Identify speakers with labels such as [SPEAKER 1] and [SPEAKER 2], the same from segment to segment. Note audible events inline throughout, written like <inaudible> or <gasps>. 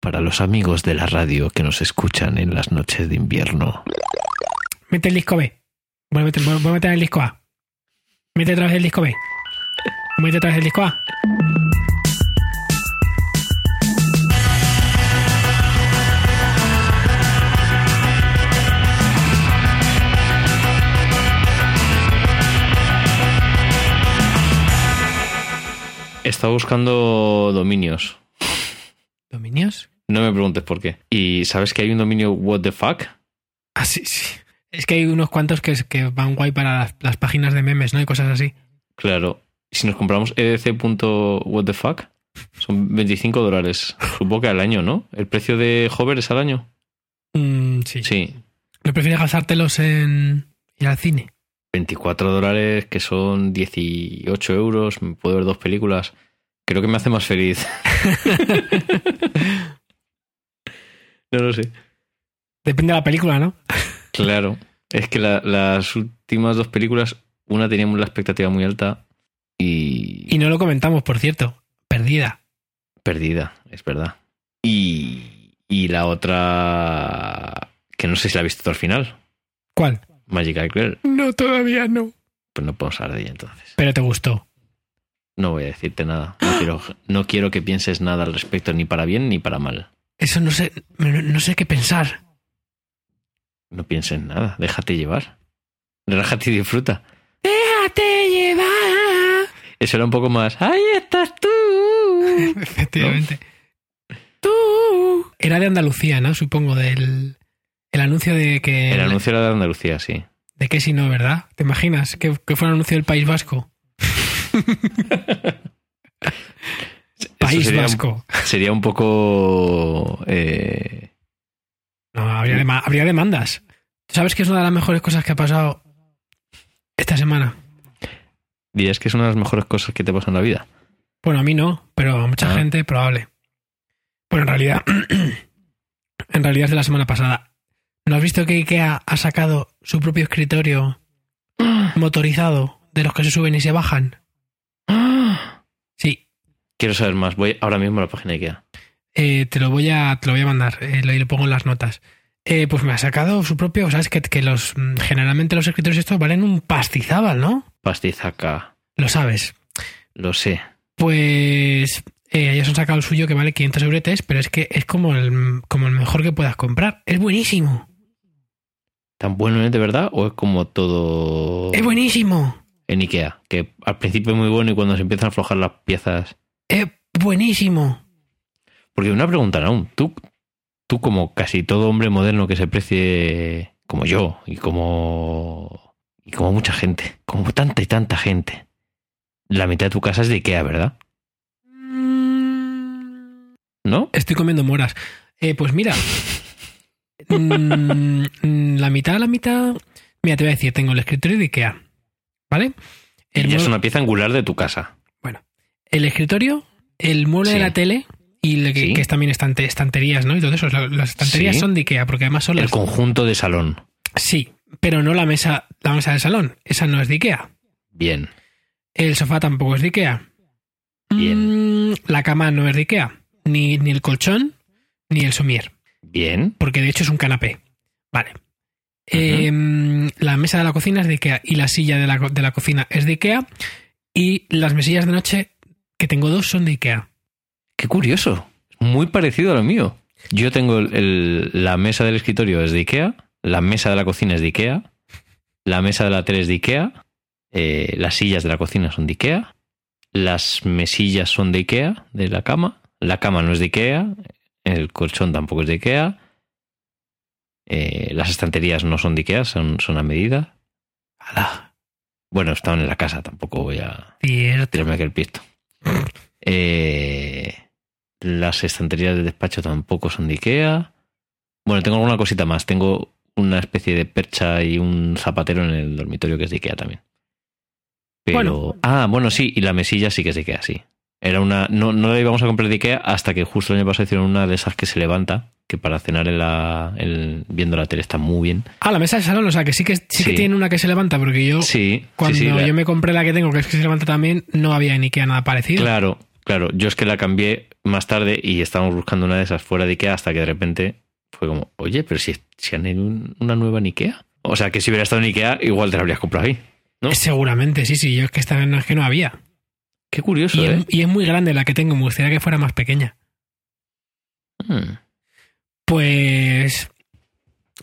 [SPEAKER 1] para los amigos de la radio que nos escuchan en las noches de invierno.
[SPEAKER 2] Mete el disco B. Voy a meter, voy a meter el disco A. Mete otra vez el disco B. Mete otra vez el disco A.
[SPEAKER 1] Estaba buscando dominios.
[SPEAKER 2] ¿Dominios?
[SPEAKER 1] No me preguntes por qué. ¿Y sabes que hay un dominio what the fuck?
[SPEAKER 2] Ah, sí, sí. Es que hay unos cuantos que, que van guay para las, las páginas de memes, ¿no? Y cosas así.
[SPEAKER 1] Claro. Si nos compramos edc.what the fuck, son 25 dólares. Supongo que al año, ¿no? ¿El precio de Hover es al año?
[SPEAKER 2] Mm, sí.
[SPEAKER 1] Sí.
[SPEAKER 2] ¿No prefieres gastártelos en ir al cine?
[SPEAKER 1] 24 dólares, que son 18 euros. Me puedo ver dos películas. Creo que me hace más feliz. <laughs> no lo sé.
[SPEAKER 2] Depende de la película, ¿no? <laughs> <laughs>
[SPEAKER 1] Claro. Es que la- las últimas dos películas, una teníamos la expectativa muy alta y,
[SPEAKER 2] Y no lo comentamos, por cierto. Perdida.
[SPEAKER 1] perdida, es verdad. Y, y la otra, que no sé si la has visto al final,
[SPEAKER 2] ¿Cuál?
[SPEAKER 1] Magical Girl.
[SPEAKER 2] No, todavía no.
[SPEAKER 1] Pues no podemos hablar de ella entonces.
[SPEAKER 2] Pero te gustó.
[SPEAKER 1] No voy a decirte nada. No quiero, no quiero que pienses nada al respecto, ni para bien ni para mal.
[SPEAKER 2] Eso no sé, no, sé qué pensar.
[SPEAKER 1] No pienses nada, déjate llevar. Relájate y disfruta.
[SPEAKER 2] Déjate llevar.
[SPEAKER 1] Eso era un poco más. ¡Ahí estás tú! <laughs>
[SPEAKER 2] Efectivamente. Tú. Era de Andalucía, ¿no? Supongo, del el anuncio de que...
[SPEAKER 1] El anuncio era de Andalucía, sí.
[SPEAKER 2] De que si no, ¿verdad? ¿Te imaginas? Que, que fue un anuncio del País Vasco. <laughs> País
[SPEAKER 1] sería un-
[SPEAKER 2] Vasco. <laughs>
[SPEAKER 1] sería un poco. eh,
[SPEAKER 2] No, habría, habría demandas. ¿Tú sabes que es una de las mejores cosas que ha pasado esta semana?
[SPEAKER 1] dirías que es una de las mejores cosas que te pasa en la vida.
[SPEAKER 2] Bueno, a mí no, pero a mucha
[SPEAKER 1] Ah.
[SPEAKER 2] gente probable. Bueno, en realidad, <clears throat> en realidad es de la semana pasada. ¿No has visto que IKEA ha sacado su propio escritorio <gasps> motorizado de los que se suben y se bajan?
[SPEAKER 1] Quiero saber más. Voy ahora mismo a la página de IKEA.
[SPEAKER 2] eh, te lo voy a, te lo voy a mandar eh, lo, y lo pongo en las notas. Eh, pues me ha sacado su propio, sabes que, que los mm, generalmente los escritorios estos valen un pastizábal, ¿no?
[SPEAKER 1] Pastizaca.
[SPEAKER 2] Lo sabes.
[SPEAKER 1] Lo sé.
[SPEAKER 2] Pues ellos han sacado el suyo que vale 500 euretes, pero es que es como el, como el mejor que puedas comprar. Es buenísimo.
[SPEAKER 1] ¿Tan bueno es de verdad o es como todo
[SPEAKER 2] Es buenísimo.
[SPEAKER 1] en IKEA? Que al principio es muy bueno y cuando se empiezan a aflojar las piezas.
[SPEAKER 2] Es buenísimo.
[SPEAKER 1] Porque una pregunta aún. Tú, tú, como casi todo hombre moderno que se precie como yo y como. y como mucha gente, como tanta y tanta gente. La mitad de tu casa es de IKEA, ¿verdad? ¿No?
[SPEAKER 2] Estoy comiendo moras. Eh, pues mira. <laughs> mm, mm, la mitad, la mitad. Mira, te voy a decir, tengo el escritorio de Ikea. ¿Vale?
[SPEAKER 1] Y
[SPEAKER 2] El,
[SPEAKER 1] ya es una pieza angular de tu casa.
[SPEAKER 2] El escritorio, el mueble
[SPEAKER 1] Sí.
[SPEAKER 2] de la tele y que,
[SPEAKER 1] Sí.
[SPEAKER 2] que es también estante- estanterías, ¿no? Y todo eso. La- Las estanterías
[SPEAKER 1] Sí.
[SPEAKER 2] son de Ikea, porque además son
[SPEAKER 1] El conjunto de salón.
[SPEAKER 2] Sí, pero no la mesa, la mesa del salón. Esa no es de Ikea.
[SPEAKER 1] Bien.
[SPEAKER 2] El sofá tampoco es de Ikea.
[SPEAKER 1] Bien.
[SPEAKER 2] Mm, la cama no es de Ikea. Ni, ni el colchón, ni el somier.
[SPEAKER 1] Bien.
[SPEAKER 2] Porque de hecho es un canapé. Vale. Eh, la mesa de la cocina es de Ikea. Y la silla de la, de la cocina es de Ikea. Y las mesillas de noche, que tengo dos, son de Ikea.
[SPEAKER 1] Qué curioso. Muy parecido a lo mío. Yo tengo el- el- la mesa del escritorio es de Ikea, la mesa de la cocina es de Ikea, la mesa de la tele es de Ikea, eh, las sillas de la cocina son de Ikea, las mesillas son de Ikea, de la cama, la cama no es de Ikea, el colchón tampoco es de Ikea, eh, las estanterías no son de Ikea, son, son a medida. ¡Hala! Bueno, estaban en la casa, tampoco voy a
[SPEAKER 2] Cierto.
[SPEAKER 1] tirarme aquel pisto. Eh, las estanterías de despacho tampoco son de Ikea. Bueno, tengo alguna cosita más. Tengo una especie de percha y un zapatero en el dormitorio que es de Ikea también. Pero.
[SPEAKER 2] Bueno.
[SPEAKER 1] Ah, bueno, sí, y la mesilla sí que es de Ikea, sí. Era una. No, no la íbamos a comprar de Ikea hasta que justo el año pasado hicieron una de esas que se levanta, que para cenar en la, en- viendo la tele está muy bien.
[SPEAKER 2] Ah, la mesa del salón, o sea que sí que, sí que
[SPEAKER 1] Sí.
[SPEAKER 2] tiene una que se levanta, porque yo
[SPEAKER 1] Sí,
[SPEAKER 2] cuando
[SPEAKER 1] sí, sí. la-
[SPEAKER 2] yo me compré la que tengo, que es que se levanta también, no había en Ikea nada parecido.
[SPEAKER 1] Claro, Claro, yo es que la cambié más tarde y estábamos buscando una de esas fuera de Ikea hasta que de repente fue como, oye, pero si, si han hecho un- una nueva en Ikea. O sea, que si hubiera estado en Ikea, igual te la habrías comprado ahí. ¿No?
[SPEAKER 2] Seguramente, sí, sí. Yo es que esta no es que no había.
[SPEAKER 1] Qué curioso,
[SPEAKER 2] Y,
[SPEAKER 1] ¿eh?
[SPEAKER 2] es, y es muy grande la que tengo. Me gustaría que fuera más pequeña.
[SPEAKER 1] Hmm.
[SPEAKER 2] Pues.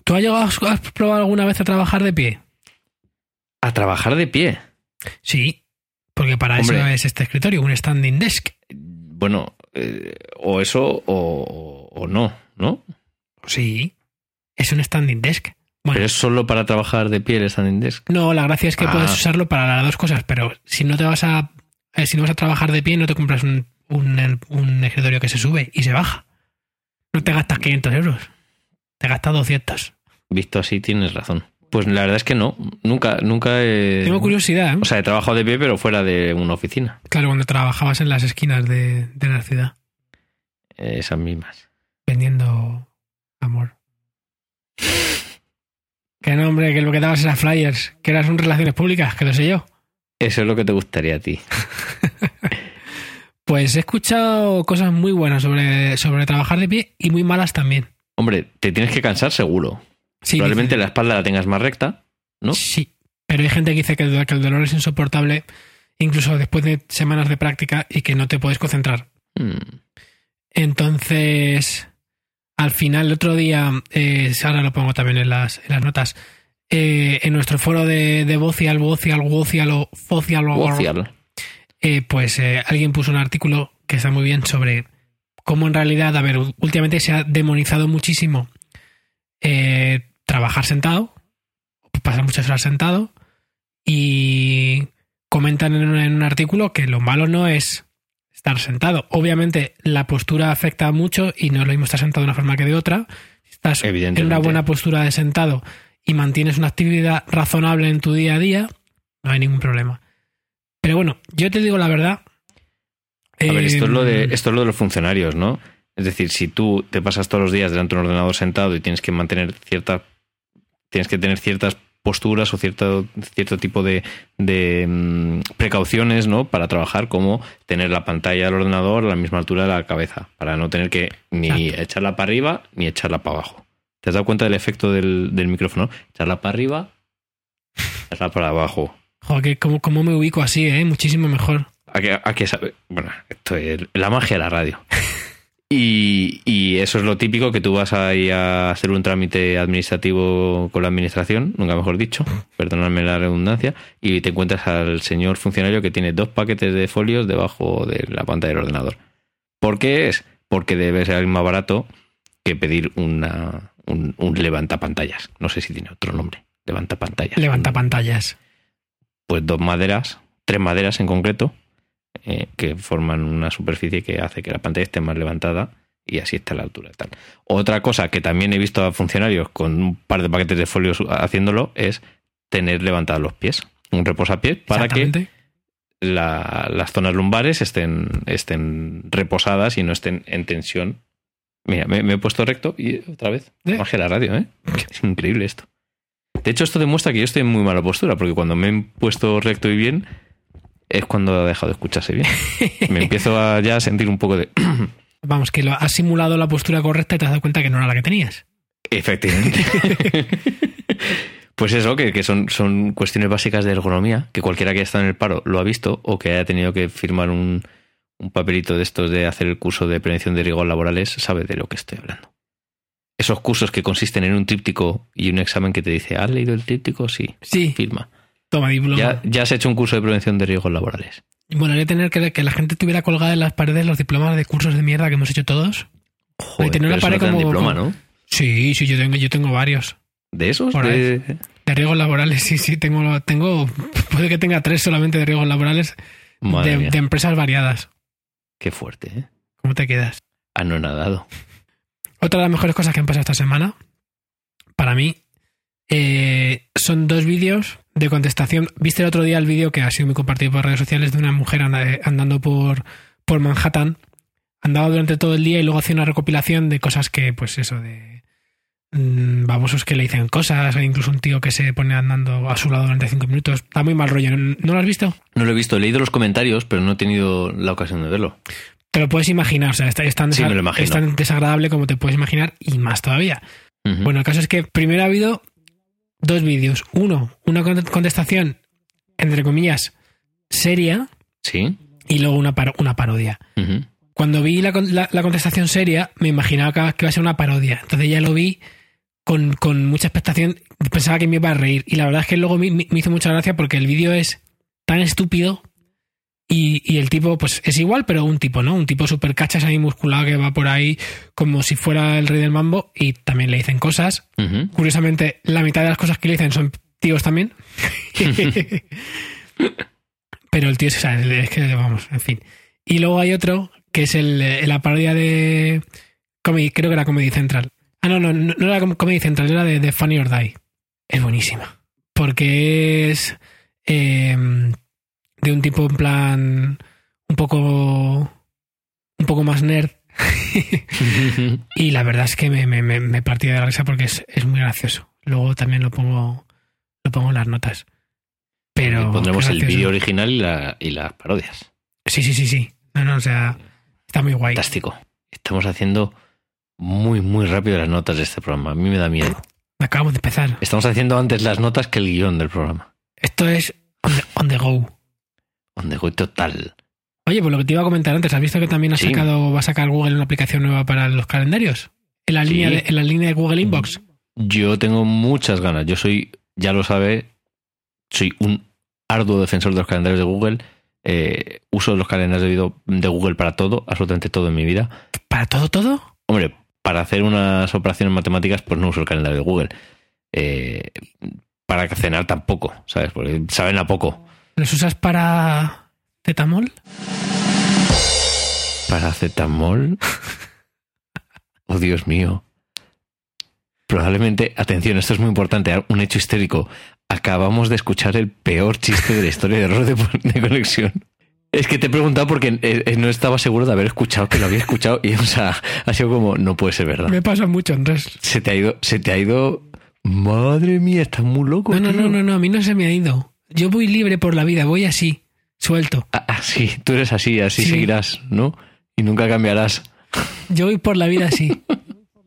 [SPEAKER 2] ¿Tú has llegado a- has probado alguna vez a trabajar de pie?
[SPEAKER 1] A trabajar de pie.
[SPEAKER 2] Sí. Porque para eso es este escritorio, un standing desk.
[SPEAKER 1] Bueno, eh, o eso o, o no, ¿no?
[SPEAKER 2] Sí. Es un standing desk. Bueno,
[SPEAKER 1] Pero es solo para trabajar de pie el standing desk.
[SPEAKER 2] no, la gracia es que
[SPEAKER 1] Ah.
[SPEAKER 2] puedes usarlo para las dos cosas, pero si no te vas a. eh, si no vas a trabajar de pie, no te compras un, un, un escritorio que se sube y se baja. No te gastas 500 euros. Te gastas 200.
[SPEAKER 1] Visto así, tienes razón. Pues la verdad es que no. Nunca, nunca he.
[SPEAKER 2] Tengo curiosidad. ¿eh?
[SPEAKER 1] O sea, he trabajado de pie, pero fuera de una oficina.
[SPEAKER 2] Claro, cuando trabajabas en las esquinas de, de la ciudad,
[SPEAKER 1] Esas mismas.
[SPEAKER 2] vendiendo amor. Que no, hombre, que lo que dabas era flyers, que eras un relaciones públicas, que lo sé yo.
[SPEAKER 1] Eso es lo que te gustaría a ti. <laughs>
[SPEAKER 2] Pues he escuchado cosas muy buenas sobre, sobre trabajar de pie y muy malas también.
[SPEAKER 1] Hombre, te tienes que cansar seguro.
[SPEAKER 2] Sí,
[SPEAKER 1] Probablemente
[SPEAKER 2] dice-
[SPEAKER 1] la espalda la tengas más recta, ¿no?
[SPEAKER 2] Sí, pero hay gente que dice que el, que el dolor es insoportable incluso después de semanas de práctica y que no te puedes concentrar.
[SPEAKER 1] Hmm.
[SPEAKER 2] Entonces, al final, el otro día, eh, ahora lo pongo también en las, en las notas, eh, en nuestro foro de, de Vocial, Vocial, Vocial o Focial, o- eh, pues eh, alguien puso un artículo que está muy bien sobre cómo en realidad, a ver, últimamente se ha demonizado muchísimo trabajar sentado, pasar muchas horas sentado, y comentan en un, en un artículo que lo malo no es estar sentado. Obviamente la postura afecta mucho y no es lo mismo estar sentado de una forma que de otra. Estás en una buena postura de sentado y mantienes una actividad razonable en tu día a día, no hay ningún problema. Pero bueno, yo te digo la verdad.
[SPEAKER 1] A ver, esto es, lo de,
[SPEAKER 2] eh,
[SPEAKER 1] esto es lo de los funcionarios, ¿no? Es decir, si tú te pasas todos los días delante de un ordenador sentado y tienes que mantener cierta. Tienes que tener ciertas posturas o cierto, cierto tipo de, de, mm, precauciones, ¿no? Para trabajar, como tener la pantalla del ordenador a la misma altura de la cabeza, para no tener que ni
[SPEAKER 2] Exacto.
[SPEAKER 1] echarla para arriba ni echarla para abajo. ¿Te has dado cuenta del efecto del, del micrófono? Echarla para arriba, echarla para abajo.
[SPEAKER 2] Joder, cómo, cómo me ubico así, ¿eh? Muchísimo mejor.
[SPEAKER 1] ¿A qué, a qué sabe? Bueno, esto es la magia de la radio. <laughs> Y, y eso es lo típico que tú vas a ir a hacer un trámite administrativo con la administración, nunca mejor dicho, perdonadme la redundancia, y te encuentras al señor funcionario que tiene dos paquetes de folios debajo de la pantalla del ordenador. ¿Por qué es? Porque debe ser más barato que pedir una, un, un levantapantallas. No sé si tiene otro nombre. Levantapantallas.
[SPEAKER 2] Levanta pantallas.
[SPEAKER 1] pues dos maderas, tres maderas en concreto, eh, que forman una superficie que hace que la pantalla esté más levantada y así está la altura. Tal. Otra cosa que también he visto a funcionarios con un par de paquetes de folios haciéndolo es tener levantados los pies, un reposapiés para que la- las zonas lumbares estén, estén reposadas y no estén en tensión. Mira, me, me he puesto recto y otra vez.
[SPEAKER 2] ¿Eh?
[SPEAKER 1] Magia de la radio, ¿eh? Es increíble esto. De hecho, esto demuestra que yo estoy en muy mala postura, porque cuando me he puesto recto y bien, es cuando ha dejado de escucharse bien. Me empiezo a ya a sentir un poco de. <clears throat>
[SPEAKER 2] Vamos, que lo has simulado la postura correcta y te has dado cuenta que no era la que tenías.
[SPEAKER 1] Efectivamente. <laughs> Pues eso, que, que son, son cuestiones básicas de ergonomía, que cualquiera que haya estado en el paro lo ha visto o que haya tenido que firmar un, un papelito de estos de hacer el curso de prevención de riesgos laborales sabe de lo que estoy hablando. Esos cursos que consisten en un tríptico y un examen que te dice, ¿has leído el tríptico? Sí,
[SPEAKER 2] Sí,
[SPEAKER 1] firma.
[SPEAKER 2] toma diploma.
[SPEAKER 1] Ya, ya has hecho un curso de prevención de riesgos laborales.
[SPEAKER 2] Bueno, hay que tener que, que la gente tuviera colgada en las paredes los diplomas de cursos de mierda que hemos hecho todos.
[SPEAKER 1] Joder,
[SPEAKER 2] tener una
[SPEAKER 1] no
[SPEAKER 2] pared
[SPEAKER 1] dan
[SPEAKER 2] como-
[SPEAKER 1] diploma,
[SPEAKER 2] como-
[SPEAKER 1] ¿no?
[SPEAKER 2] Sí, sí, yo tengo, yo tengo varios.
[SPEAKER 1] ¿De esos? De-
[SPEAKER 2] De riesgos laborales, sí, sí, tengo, tengo, puede que tenga tres solamente de riesgos laborales de, de empresas variadas.
[SPEAKER 1] Qué fuerte, ¿eh?
[SPEAKER 2] ¿Cómo te quedas?
[SPEAKER 1] Anonadado.
[SPEAKER 2] Otra de las mejores cosas que han pasado esta semana, para mí, eh, son dos vídeos de contestación. ¿Viste el otro día el vídeo que ha sido muy compartido por redes sociales de una mujer anda- andando por, por Manhattan? Andaba durante todo el día y luego hacía una recopilación de cosas que, pues eso, de, babosos que le dicen cosas, hay incluso un tío que se pone andando a su lado durante cinco minutos. Está muy mal rollo. ¿No lo has visto?
[SPEAKER 1] No lo he visto, he leído los comentarios, pero no he tenido la ocasión de verlo.
[SPEAKER 2] Te lo puedes imaginar, o sea, es tan,
[SPEAKER 1] Sí,
[SPEAKER 2] es tan desagradable como te puedes imaginar y más todavía. Bueno, el caso es que primero ha habido dos vídeos. Uno, una con- contestación, entre comillas, seria
[SPEAKER 1] Sí.
[SPEAKER 2] y luego una, paro- una parodia. Cuando vi la, la- la contestación seria, me imaginaba que iba a ser una parodia. Entonces ya lo vi con, con mucha expectación. Pensaba que me iba a reír. Y la verdad es que luego me, me hizo mucha gracia porque el vídeo es tan estúpido y, y el tipo, pues es igual, pero un tipo, ¿no? Un tipo súper cachas ahí musculado que va por ahí como si fuera el rey del mambo y también le dicen cosas. Curiosamente, la mitad de las cosas que le dicen son tíos también. <laughs> Pero el tío es, o sea, es que, vamos, en fin. Y luego hay otro que es el, eh, la parodia de. Comedy, creo que era Comedy Central. Ah, no, no, no, no era Com- Comedy Central, era de, de Funny or Die. Es buenísima. Porque es. eh, de un tipo en plan. Un poco. Un poco más nerd. <laughs> Y la verdad es que me, me, me, partí de la risa porque es, es muy gracioso. Luego también lo pongo, lo pongo en las notas. Pero.
[SPEAKER 1] Pondremos el vídeo original y, la- y las parodias.
[SPEAKER 2] Sí, sí, sí, sí. No, no, o sea, está muy guay.
[SPEAKER 1] Fantástico. Estamos haciendo muy, muy rápido las notas de este programa. A mí me da miedo.
[SPEAKER 2] Acabamos de empezar.
[SPEAKER 1] Estamos haciendo antes las notas que el guion del programa.
[SPEAKER 2] Esto es on the, on the go.
[SPEAKER 1] Total.
[SPEAKER 2] Oye, pues lo que te iba a comentar antes, ¿has visto que también ha
[SPEAKER 1] Sí.
[SPEAKER 2] sacado, va a sacar Google una aplicación nueva para los calendarios? En la,
[SPEAKER 1] Sí.
[SPEAKER 2] línea, de, en la línea de Google Inbox.
[SPEAKER 1] Yo tengo muchas ganas. Yo soy, ya lo sabe, soy un arduo defensor de los calendarios de Google. Eh, uso los calendarios de Google para todo, absolutamente todo en mi vida.
[SPEAKER 2] ¿Para todo, todo?
[SPEAKER 1] Hombre, para hacer unas operaciones matemáticas, pues no uso el calendario de Google. Eh, para cenar tampoco, ¿sabes? Porque saben a poco.
[SPEAKER 2] ¿Los usas para tetamol?
[SPEAKER 1] Paracetamol. Oh, Dios mío. Probablemente, atención, esto es muy importante, un hecho histérico. Acabamos de escuchar el peor chiste de la historia de error de, de conexión. Es que te he preguntado porque eh, eh, no estaba seguro de haber escuchado que lo había escuchado y, o sea, ha sido como, no puede ser verdad.
[SPEAKER 2] Me pasa mucho, Andrés.
[SPEAKER 1] Se te ha ido, se te ha ido. Madre mía, estás muy loco.
[SPEAKER 2] No, no, no, no, no, a mí no se me ha ido. Yo voy libre por la vida, voy así, suelto.
[SPEAKER 1] Ah, ah, sí, tú eres así, así
[SPEAKER 2] Sí.
[SPEAKER 1] seguirás, ¿no? Y nunca cambiarás.
[SPEAKER 2] Yo voy por la vida así. <laughs>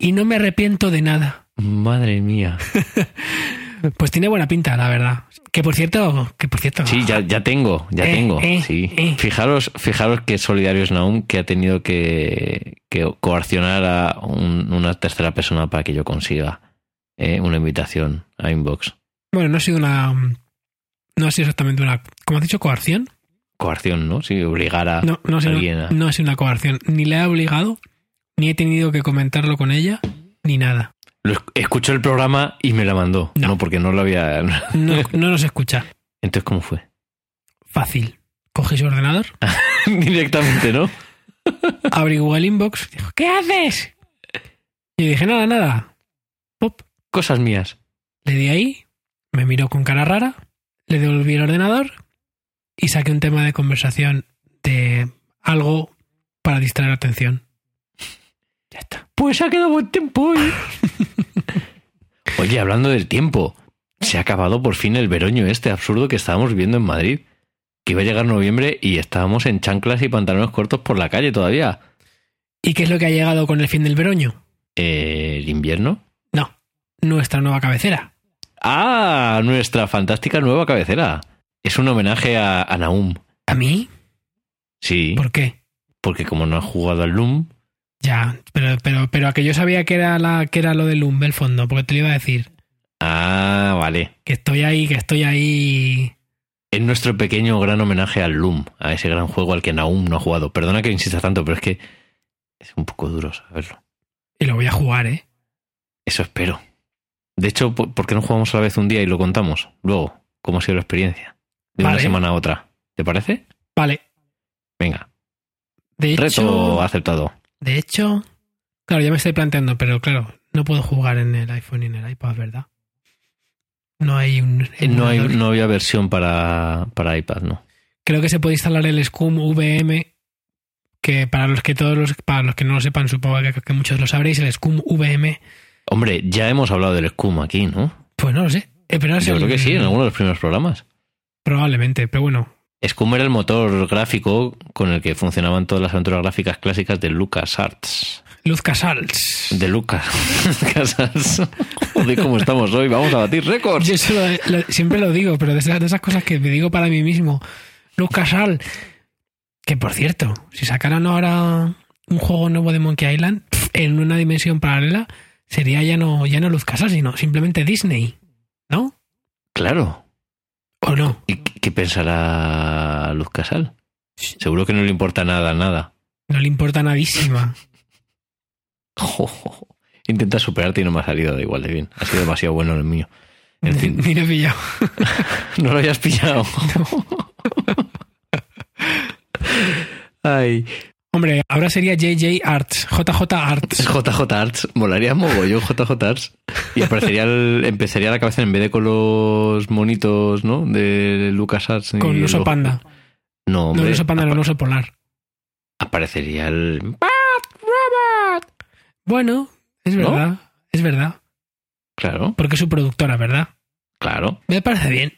[SPEAKER 2] Y no me arrepiento de nada.
[SPEAKER 1] Madre mía. <laughs>
[SPEAKER 2] Pues tiene buena pinta, la verdad. Que por cierto, que por cierto.
[SPEAKER 1] Sí, ya, ya tengo, ya
[SPEAKER 2] Eh,
[SPEAKER 1] tengo.
[SPEAKER 2] eh,
[SPEAKER 1] sí.
[SPEAKER 2] eh.
[SPEAKER 1] Fijaros, fijaros que solidario es Naum que ha tenido que, que coaccionar a un- una tercera persona para que yo consiga eh, una invitación a Inbox.
[SPEAKER 2] Bueno, no ha sido una. No ha sido exactamente una. ¿Cómo has dicho? ¿Coerción?
[SPEAKER 1] Coacción, ¿no? Sí, obligar a
[SPEAKER 2] No, no
[SPEAKER 1] alguien a...
[SPEAKER 2] no ha sido una coerción. Ni le he obligado, ni he tenido que comentarlo con ella, ni nada.
[SPEAKER 1] Escuchó el programa y me la mandó.
[SPEAKER 2] No.
[SPEAKER 1] No, porque no lo había... <laughs>
[SPEAKER 2] No, no nos escucha.
[SPEAKER 1] Entonces, ¿cómo fue?
[SPEAKER 2] Fácil. Coge su ordenador, <laughs>
[SPEAKER 1] Directamente, ¿no?
[SPEAKER 2] abre Google Inbox, dijo, ¿qué haces? Y dije, nada, nada. Pop.
[SPEAKER 1] Cosas mías.
[SPEAKER 2] Le di ahí, me miró con cara rara, le devolví el ordenador y saqué un tema de conversación de algo para distraer la atención. Ya está.
[SPEAKER 1] Pues ha quedado buen tiempo hoy. Oye, hablando del tiempo, se ha acabado por fin el veroño este absurdo que estábamos viendo en Madrid. Que iba a llegar noviembre y estábamos en chanclas y pantalones cortos por la calle todavía.
[SPEAKER 2] ¿Y qué es lo que ha llegado con el fin del veroño?
[SPEAKER 1] ¿El invierno?
[SPEAKER 2] No, nuestra nueva cabecera.
[SPEAKER 1] ¡Ah! Nuestra fantástica nueva cabecera. Es un homenaje a, a Naum.
[SPEAKER 2] ¿A mí?
[SPEAKER 1] Sí,
[SPEAKER 2] ¿Por qué?
[SPEAKER 1] porque como no ha jugado al Loom,
[SPEAKER 2] Ya, pero, pero, pero a que yo sabía que era la, que era lo del fondo, porque te lo iba a decir.
[SPEAKER 1] Ah, vale.
[SPEAKER 2] Que estoy ahí, que estoy ahí.
[SPEAKER 1] Es nuestro pequeño gran homenaje al Loom, a ese gran juego al que Naum no ha jugado. Perdona que insista tanto, pero es que es un poco duro saberlo.
[SPEAKER 2] Y lo voy a jugar, ¿eh?
[SPEAKER 1] Eso espero. De hecho, ¿por qué no jugamos a la vez un día y lo contamos? Luego, ¿cómo ha sido la experiencia? De una semana a otra. ¿Te parece?
[SPEAKER 2] Vale.
[SPEAKER 1] Venga.
[SPEAKER 2] De hecho,
[SPEAKER 1] Reto aceptado.
[SPEAKER 2] De hecho, claro, ya me estoy planteando, pero claro, no puedo jugar en el iPhone y en el iPad, ¿verdad? No hay un.
[SPEAKER 1] No, hay, no había versión para, para iPad, ¿no?
[SPEAKER 2] Creo que se puede instalar el Scum VM, que para los que todos los, para los que no lo sepan, supongo que, que muchos lo sabréis, el Scum VM
[SPEAKER 1] Hombre, ya hemos hablado del Scum aquí, ¿no?
[SPEAKER 2] Pues no lo sé. Eh, pero es
[SPEAKER 1] Yo
[SPEAKER 2] el-
[SPEAKER 1] creo que sí, en alguno de los primeros programas.
[SPEAKER 2] Probablemente, pero bueno.
[SPEAKER 1] Scum era el motor gráfico con el que funcionaban todas las aventuras gráficas clásicas de LucasArts.
[SPEAKER 2] Luz Casals.
[SPEAKER 1] De <laughs> Lucas. Casas. Joder, cómo estamos hoy. Vamos a batir récords.
[SPEAKER 2] Yo eso lo- lo- siempre lo digo, pero de esas, de esas cosas que me digo para mí mismo. Luz Casal. Que por cierto, si sacaran ahora un juego nuevo de Monkey Island en una dimensión paralela, sería ya no, ya no Luz Casal, sino simplemente Disney. ¿No?
[SPEAKER 1] Claro.
[SPEAKER 2] ¿O no?
[SPEAKER 1] ¿Y qué pensará Luz Casal? Seguro que no le importa nada, nada.
[SPEAKER 2] No le importa nadísima.
[SPEAKER 1] Intenta superarte y no me ha salido de igual de bien. Ha sido demasiado bueno el mío. En fin, <laughs>
[SPEAKER 2] Ni lo he pillado. <laughs>
[SPEAKER 1] no lo hayas pillado. <laughs> Ay.
[SPEAKER 2] Hombre, ahora sería JJ Arts, JJ Arts. <laughs>
[SPEAKER 1] JJ Arts, molaría mogollón JJ Arts. Y aparecería el- empezaría la cabeza en vez de con los monitos, ¿no? De Lucas Arts.
[SPEAKER 2] Con un oso panda.
[SPEAKER 1] No,
[SPEAKER 2] No,
[SPEAKER 1] hombre.
[SPEAKER 2] un oso panda, no, un oso polar.
[SPEAKER 1] Aparecería el.
[SPEAKER 2] Bueno, es
[SPEAKER 1] ¿No?
[SPEAKER 2] verdad, es verdad.
[SPEAKER 1] Claro,
[SPEAKER 2] Porque es su productora, ¿verdad?
[SPEAKER 1] claro.
[SPEAKER 2] Me parece bien.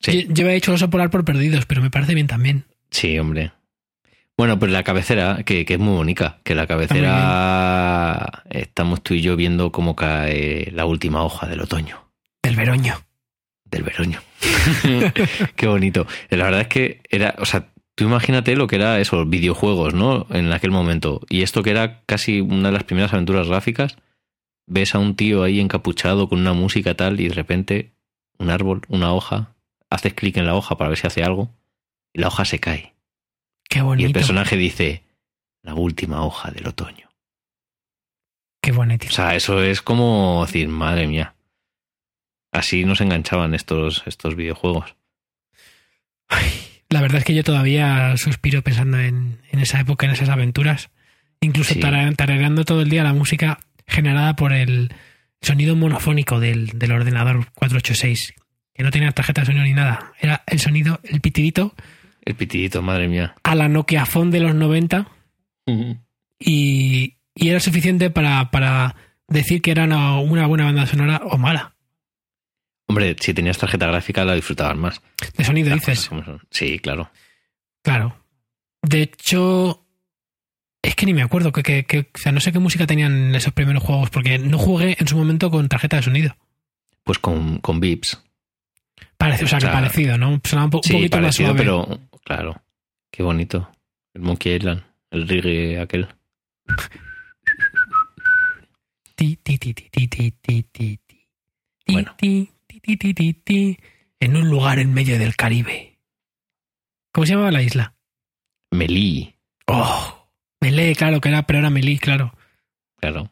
[SPEAKER 1] Sí,
[SPEAKER 2] Yo, yo había hecho oso polar por perdidos, pero me parece bien también.
[SPEAKER 1] sí, hombre. Bueno, pues la cabecera, que, que es muy bonita, que la cabecera estamos tú y yo viendo cómo cae la última hoja del otoño.
[SPEAKER 2] Del veroño.
[SPEAKER 1] del veroño. <laughs> Qué bonito. La verdad es que era, o sea, tú imagínate lo que era eso, videojuegos, ¿no? En aquel momento. Y esto que era casi una de las primeras aventuras gráficas. Ves a un tío ahí encapuchado con una música tal y de repente un árbol, una hoja, haces clic en la hoja para ver si hace algo y la hoja se cae.
[SPEAKER 2] Qué
[SPEAKER 1] Y el
[SPEAKER 2] bonito.
[SPEAKER 1] personaje dice, la última hoja del otoño.
[SPEAKER 2] Qué bonito.
[SPEAKER 1] O sea, eso es como decir, madre mía. Así nos enganchaban estos, estos videojuegos.
[SPEAKER 2] Ay, la verdad es que yo todavía suspiro pensando en, en esa época, en esas aventuras. Incluso
[SPEAKER 1] Sí.
[SPEAKER 2] tara- tarareando todo el día la música generada por el sonido monofónico del, del ordenador 486. Que no tenía tarjeta de sonido ni nada. Era el sonido, el pitidito,
[SPEAKER 1] El pitidito, madre mía.
[SPEAKER 2] a la Nokia Phone de los 90 y, y era suficiente para, para decir que era una, una buena banda sonora o mala.
[SPEAKER 1] Hombre, si tenías tarjeta gráfica la disfrutaban más.
[SPEAKER 2] De sonido,
[SPEAKER 1] Las
[SPEAKER 2] dices.
[SPEAKER 1] Sí, claro.
[SPEAKER 2] Claro. De hecho, es que ni me acuerdo que, que- que- o sea, no sé qué música tenían esos primeros juegos, porque no jugué en su momento con tarjeta de sonido.
[SPEAKER 1] Pues con, con Vips.
[SPEAKER 2] Parece, o sea, que parecido, ¿no? Sonaba un, po- un
[SPEAKER 1] Sí,
[SPEAKER 2] poquito más
[SPEAKER 1] parecido,
[SPEAKER 2] suave.
[SPEAKER 1] pero claro. Qué bonito. El Monkey Island, el reggae aquel. Bueno.
[SPEAKER 2] En un lugar en medio del Caribe. ¿Cómo se llamaba la isla?
[SPEAKER 1] Melí.
[SPEAKER 2] Oh, Melé, claro que era, pero era Melí, claro.
[SPEAKER 1] Claro.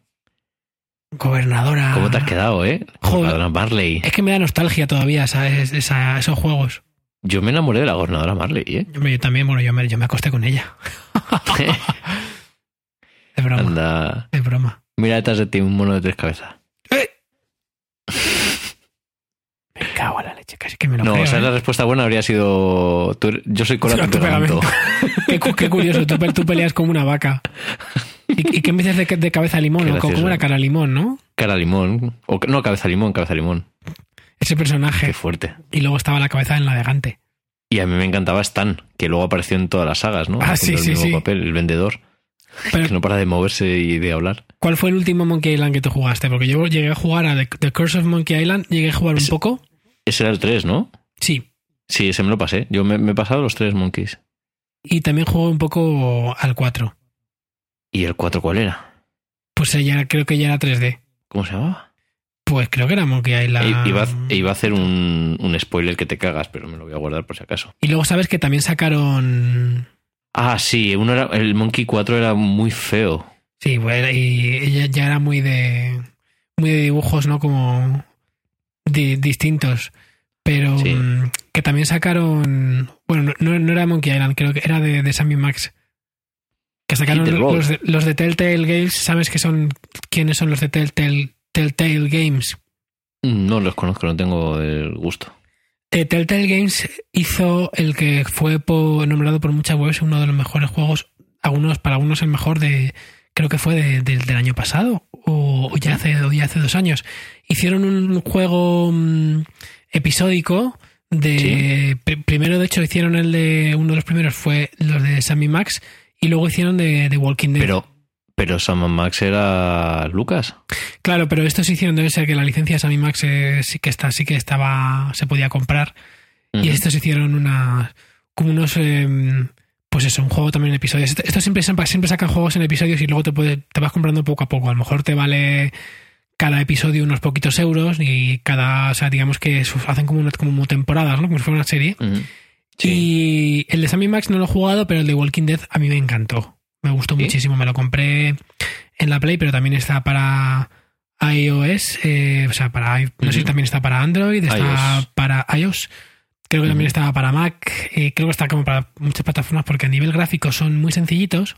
[SPEAKER 2] Gobernadora.
[SPEAKER 1] ¿Cómo te has quedado, eh? Gobernadora Barley.
[SPEAKER 2] Es que me da nostalgia todavía ¿sabes? Esos juegos.
[SPEAKER 1] Yo me enamoré de la gobernadora Marley, ¿eh?
[SPEAKER 2] Yo, también, bueno, yo me, yo me acosté con ella. <laughs> De broma,
[SPEAKER 1] Anda.
[SPEAKER 2] de broma.
[SPEAKER 1] Mira detrás de ti un mono de tres cabezas. <laughs>
[SPEAKER 2] Me cago en la leche, casi que me lo
[SPEAKER 1] No,
[SPEAKER 2] creo.
[SPEAKER 1] o sea,
[SPEAKER 2] ¿eh?
[SPEAKER 1] la respuesta buena habría sido. tú eres- yo soy cola tu pegamento.
[SPEAKER 2] qué, cu- qué curioso, tú, pe- tú peleas como una vaca. ¿Y, y qué me dices de, de cabeza limón?
[SPEAKER 1] Qué
[SPEAKER 2] ¿no? ¿Cómo
[SPEAKER 1] gracioso.
[SPEAKER 2] era cara limón, no?
[SPEAKER 1] Cara limón. O, no, cabeza limón, cabeza limón.
[SPEAKER 2] Ese
[SPEAKER 1] Qué
[SPEAKER 2] personaje.
[SPEAKER 1] fuerte.
[SPEAKER 2] Y luego estaba la cabeza del navegante.
[SPEAKER 1] Y a mí me encantaba Stan, que luego apareció en todas las sagas, ¿no?
[SPEAKER 2] Ah, sí, sí,
[SPEAKER 1] el mismo
[SPEAKER 2] sí.
[SPEAKER 1] papel, el vendedor,
[SPEAKER 2] Pero, <laughs>
[SPEAKER 1] que no para de moverse y de hablar.
[SPEAKER 2] ¿cuál fue el último Monkey Island que tú jugaste? Porque yo llegué a jugar a The, Curse of Monkey Island, llegué a jugar un poco.
[SPEAKER 1] Ese era el 3, ¿no?
[SPEAKER 2] Sí.
[SPEAKER 1] Sí, ese me lo pasé. Yo me, me he pasado los tres Monkeys.
[SPEAKER 2] Y también jugué un poco al 4.
[SPEAKER 1] ¿Y el 4 cuál era?
[SPEAKER 2] Pues ya creo que ya era 3D.
[SPEAKER 1] ¿Cómo se llamaba?
[SPEAKER 2] Pues creo que era Monkey Island.
[SPEAKER 1] E- Iba, a- iba a hacer un, un spoiler que te cagas, pero me lo voy a guardar por si acaso.
[SPEAKER 2] Y luego sabes que también sacaron.
[SPEAKER 1] Ah, sí, uno era, el Monkey 4 era muy feo.
[SPEAKER 2] Sí, bueno, y ella ya era muy de. Muy de dibujos, ¿no? Como. di- distintos. Pero.
[SPEAKER 1] Sí.
[SPEAKER 2] mm, que también sacaron. Bueno, no, no era Monkey Island, creo que era de, de Sammy Max. Que sacaron los de, los de Telltale Games. ¿Sabes que son. quiénes son los de Telltale, Telltale Games?
[SPEAKER 1] No los conozco, no tengo el gusto.
[SPEAKER 2] Eh, Telltale Games hizo el que fue nombrado por muchas webs uno de los mejores juegos, algunos para algunos el mejor de creo que fue de- de- del año pasado o, ya hace, o ya hace dos años. Hicieron un juego mm, episódico de... pr- Primero, de hecho, hicieron el de... Uno de los primeros fue los de Sammy Max y luego hicieron de, de Walking Dead.
[SPEAKER 1] Pero, pero Sam Max era Lucas.
[SPEAKER 2] Claro, pero estos hicieron, debe ser que la licencia de Sammy Max eh, sí que está, sí que estaba, se podía comprar. Y estos hicieron una, como unos, eh, pues eso, un juego también en episodios. Esto- Estos siempre, siempre sacan juegos en episodios y luego te, puede- te vas comprando poco a poco. A lo mejor te vale cada episodio unos poquitos euros y cada, o sea, digamos que hacen como, una- como temporadas, ¿no? Como si fuera una serie.
[SPEAKER 1] Sí.
[SPEAKER 2] Y el de Sammy Max no lo he jugado, pero el de Walking Dead a mí me encantó. Me gustó
[SPEAKER 1] ¿Sí?
[SPEAKER 2] muchísimo. Me lo compré en la Play, pero también está para iOS. eh, o sea, para no sé si también está para Android, está
[SPEAKER 1] iOS.
[SPEAKER 2] para iOS. Creo que también estaba para Mac. eh, creo que está como para muchas plataformas porque a nivel gráfico son muy sencillitos.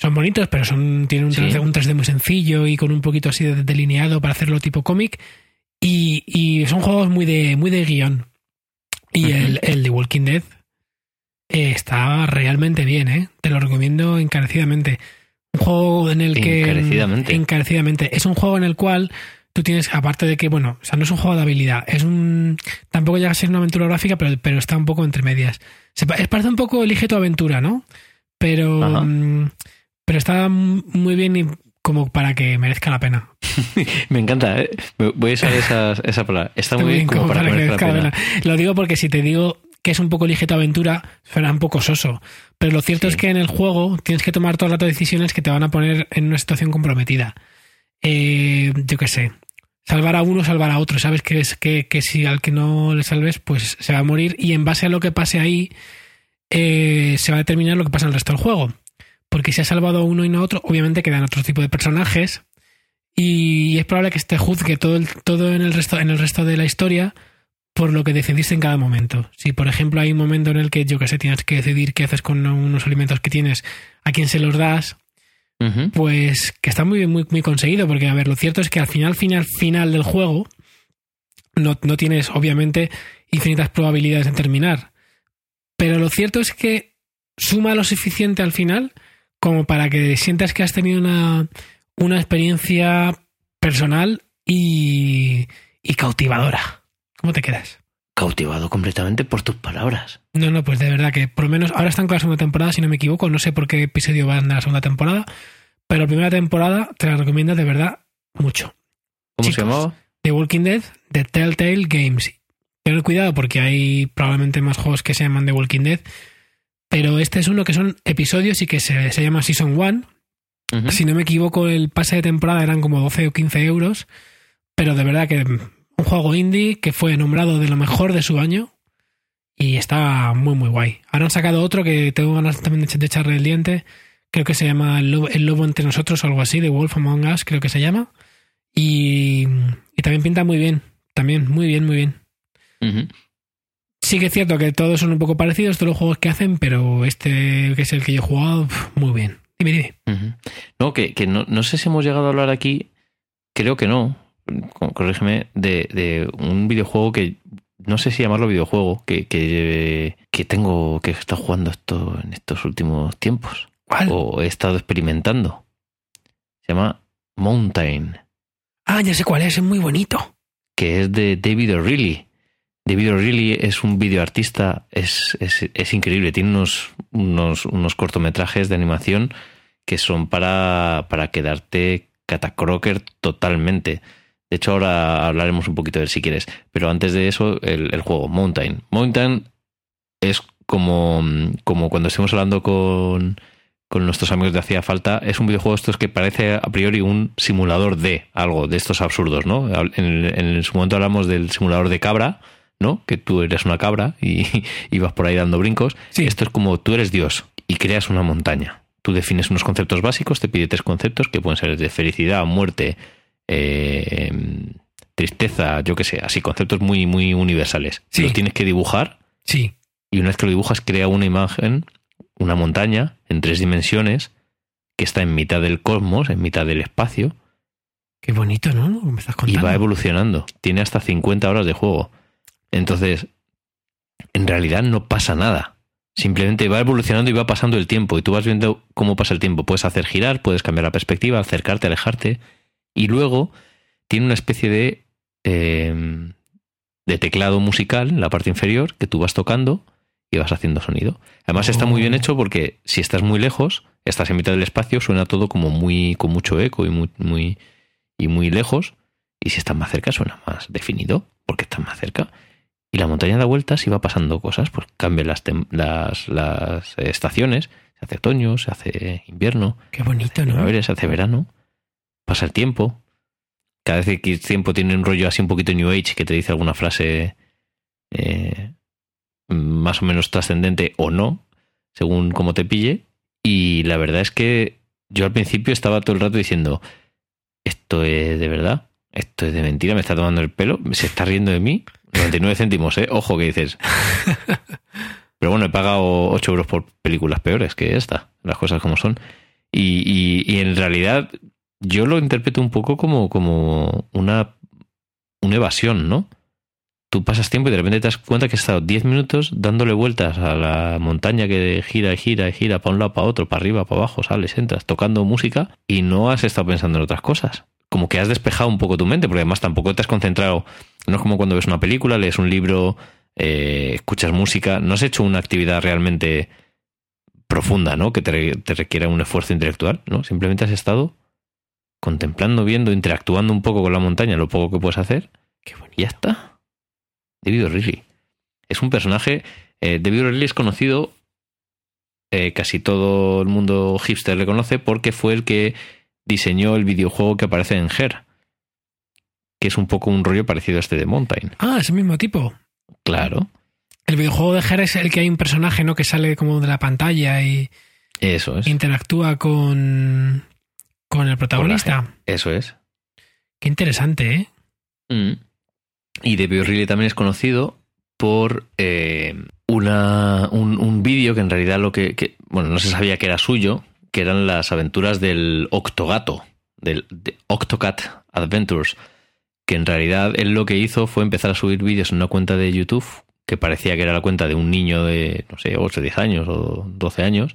[SPEAKER 2] Son bonitos, pero son tienen un
[SPEAKER 1] Sí.
[SPEAKER 2] 3D, un 3D muy sencillo y con un poquito así de delineado para hacerlo tipo cómic. Y, y son juegos muy de, muy de guion. Y el, el de Walking Dead eh, está realmente bien, ¿eh? Te lo recomiendo encarecidamente. Un juego en el que...
[SPEAKER 1] Encarecidamente.
[SPEAKER 2] Encarecidamente. Es un juego en el cual tú tienes, aparte de que, bueno, o sea, no es un juego de habilidad, es un... Tampoco llega a ser una aventura gráfica, pero, pero está un poco entre medias. Se, pa- parece un poco Elige tu aventura, ¿no? Pero...
[SPEAKER 1] Ajá.
[SPEAKER 2] mm, Pero está muy bien y como para que merezca la pena. <laughs>
[SPEAKER 1] Me encanta, ¿eh? Voy a usar esas- esa palabra. Está muy bien como para que merezca la pena.
[SPEAKER 2] Lo digo porque si te digo que es un poco Elige tu aventura, suena un poco soso. Pero lo cierto
[SPEAKER 1] Sí.
[SPEAKER 2] es que en el juego tienes que tomar todo el rato decisiones que te van a poner en una situación comprometida. Eh, yo qué sé. Salvar a uno, salvar a otro. Sabes que, es, que, que si al que no le salves, pues se va a morir. Y en base a lo que pase ahí, eh, se va a determinar lo que pasa en el resto del juego. Porque si has salvado a uno y no a otro, obviamente quedan otro tipo de personajes. Y es probable que te juzgue todo, el, todo en, el resto, en el resto de la historia por lo que decidiste en cada momento. Si, por ejemplo, hay un momento en el que, yo que sé, tienes que decidir qué haces con unos alimentos que tienes, a quién se los das, pues que está muy, muy, muy conseguido, porque, a ver, lo cierto es que al final, final, final del juego, no, no tienes, obviamente, infinitas probabilidades de terminar. Pero lo cierto es que suma lo suficiente al final como para que sientas que has tenido una, una experiencia personal y, y cautivadora. ¿Cómo te quedas?
[SPEAKER 1] Cautivado completamente por tus palabras.
[SPEAKER 2] No, no, pues de verdad que por lo menos ahora están con la segunda temporada, si no me equivoco. No sé por qué episodio van de la segunda temporada, pero la primera temporada te la recomiendo de verdad mucho.
[SPEAKER 1] ¿Cómo
[SPEAKER 2] Chicos.
[SPEAKER 1] se llamaba?
[SPEAKER 2] The Walking Dead, The Telltale Games. Tener cuidado porque hay probablemente más juegos que se llaman The Walking Dead, pero este es uno que son episodios y que se, se llama Season 1.
[SPEAKER 1] Ujú.
[SPEAKER 2] Si no me equivoco, el pase de temporada eran como 12 o 15 euros, pero de verdad que un juego indie que fue nombrado de lo mejor de su año y está muy, muy guay. Ahora han sacado otro que tengo ganas también de, de echarle el diente. Creo que se llama El Lobo, El Lobo entre nosotros o algo así, The Wolf Among Us, creo que se llama. Y, y también pinta muy bien. También, muy bien, muy bien. Sí que es cierto que todos son un poco parecidos, todos los juegos que hacen, pero este, que es el que yo he jugado, muy bien. Dime, dime.
[SPEAKER 1] No, que, que no, no sé si hemos llegado a hablar aquí, creo que no, corrígeme, de, de un videojuego que no sé si llamarlo videojuego, que, que, que tengo que estar jugando esto en estos últimos tiempos,
[SPEAKER 2] ¿Cuál?
[SPEAKER 1] o he estado experimentando. Se llama Mountain,
[SPEAKER 2] Ah, ya sé cuál es, es muy bonito.
[SPEAKER 1] que es de David O'Reilly. David O'Reilly es un videoartista, es, es, es increíble, tiene unos, unos, unos cortometrajes de animación que son para, para quedarte catacroker totalmente. De hecho, ahora hablaremos un poquito de él si quieres. Pero antes de eso, el, el juego, Mountain. Mountain es como, como cuando estemos hablando con, con nuestros amigos de Hacía Falta, es un videojuego estos que parece a priori un simulador de algo, de estos absurdos, ¿no? En, en su momento hablamos del simulador de cabra, ¿no? Que tú eres una cabra y, <laughs> y vas por ahí dando brincos.
[SPEAKER 2] Sí.
[SPEAKER 1] Esto es como tú eres Dios y creas una montaña. Tú defines unos conceptos básicos, te pide tres conceptos que pueden ser de felicidad, muerte, eh, tristeza, yo qué sé, así conceptos muy, muy universales.
[SPEAKER 2] Sí.
[SPEAKER 1] Los tienes que dibujar
[SPEAKER 2] Sí.
[SPEAKER 1] y una vez que lo dibujas crea una imagen, una montaña en tres dimensiones que está en mitad del cosmos, en mitad del espacio
[SPEAKER 2] Qué bonito, ¿no? Me estás
[SPEAKER 1] y
[SPEAKER 2] contando.
[SPEAKER 1] va evolucionando. Tiene hasta 50 horas de juego. Entonces, en realidad no pasa nada. Simplemente va evolucionando y va pasando el tiempo y tú vas viendo cómo pasa el tiempo. Puedes hacer girar, puedes cambiar la perspectiva, acercarte, alejarte y luego tiene una especie de, eh, de teclado musical en la parte inferior que tú vas tocando y vas haciendo sonido. Además está muy bien
[SPEAKER 2] Oh.
[SPEAKER 1] hecho porque si estás muy lejos, estás en mitad del espacio, suena todo como muy con mucho eco y muy, muy y muy lejos. Y si estás más cerca suena más definido porque estás más cerca. Y la montaña da vueltas y va pasando cosas, pues cambian las, las, las eh, estaciones, se hace otoño, se hace invierno,
[SPEAKER 2] Qué bonito, ¿no?
[SPEAKER 1] se hace verano, pasa el tiempo. Cada vez que el tiempo tiene un rollo así un poquito New Age que te dice alguna frase eh, más o menos trascendente o no, según cómo te pille. Y la verdad es que yo al principio estaba todo el rato diciendo, esto es de verdad, esto es de mentira, me está tomando el pelo, se está riendo de mí. 99 céntimos, ¿eh? Ojo que dices. <laughs> Pero bueno, he pagado 8 euros por películas peores que esta, las cosas como son. Y, y- y en realidad yo lo interpreto un poco como, como una, una evasión, ¿no? Tú pasas tiempo y de repente te das cuenta que has estado 10 minutos dándole vueltas a la montaña que gira y gira y gira para un lado, para otro, para arriba, para abajo, sales, entras, tocando música y no has estado pensando en otras cosas. Como que has despejado un poco tu mente, porque además tampoco te has concentrado. No es como cuando ves una película, lees un libro, eh, escuchas música, no has hecho una actividad realmente profunda, ¿no? Que te, te requiera un esfuerzo intelectual, ¿no? Simplemente has estado contemplando, viendo, interactuando un poco con la montaña, lo poco que puedes hacer,
[SPEAKER 2] Qué bonito.
[SPEAKER 1] y ya está. David O'Reilly. Es un personaje. eh, David O'Reilly es conocido. eh, casi todo el mundo hipster le conoce porque fue el que diseñó el videojuego que aparece en Her. Que es un poco un rollo parecido a este de Mountain.
[SPEAKER 2] Ah, ese mismo tipo.
[SPEAKER 1] Claro.
[SPEAKER 2] El videojuego de Her es el que hay un personaje, ¿no? Que sale como de la pantalla y
[SPEAKER 1] Eso es.
[SPEAKER 2] interactúa con, con el protagonista.
[SPEAKER 1] Eso es.
[SPEAKER 2] Qué interesante, ¿eh?
[SPEAKER 1] Mm. Y David O'Reilly también es conocido por eh, una, un, un vídeo que en realidad lo que, que- Bueno, no se sabía que era suyo, que eran las aventuras del Octogato, del de Octocat Adventures, que en realidad él lo que hizo fue empezar a subir vídeos en una cuenta de YouTube que parecía que era la cuenta de un niño de, no sé, 8, 10 años o 12 años,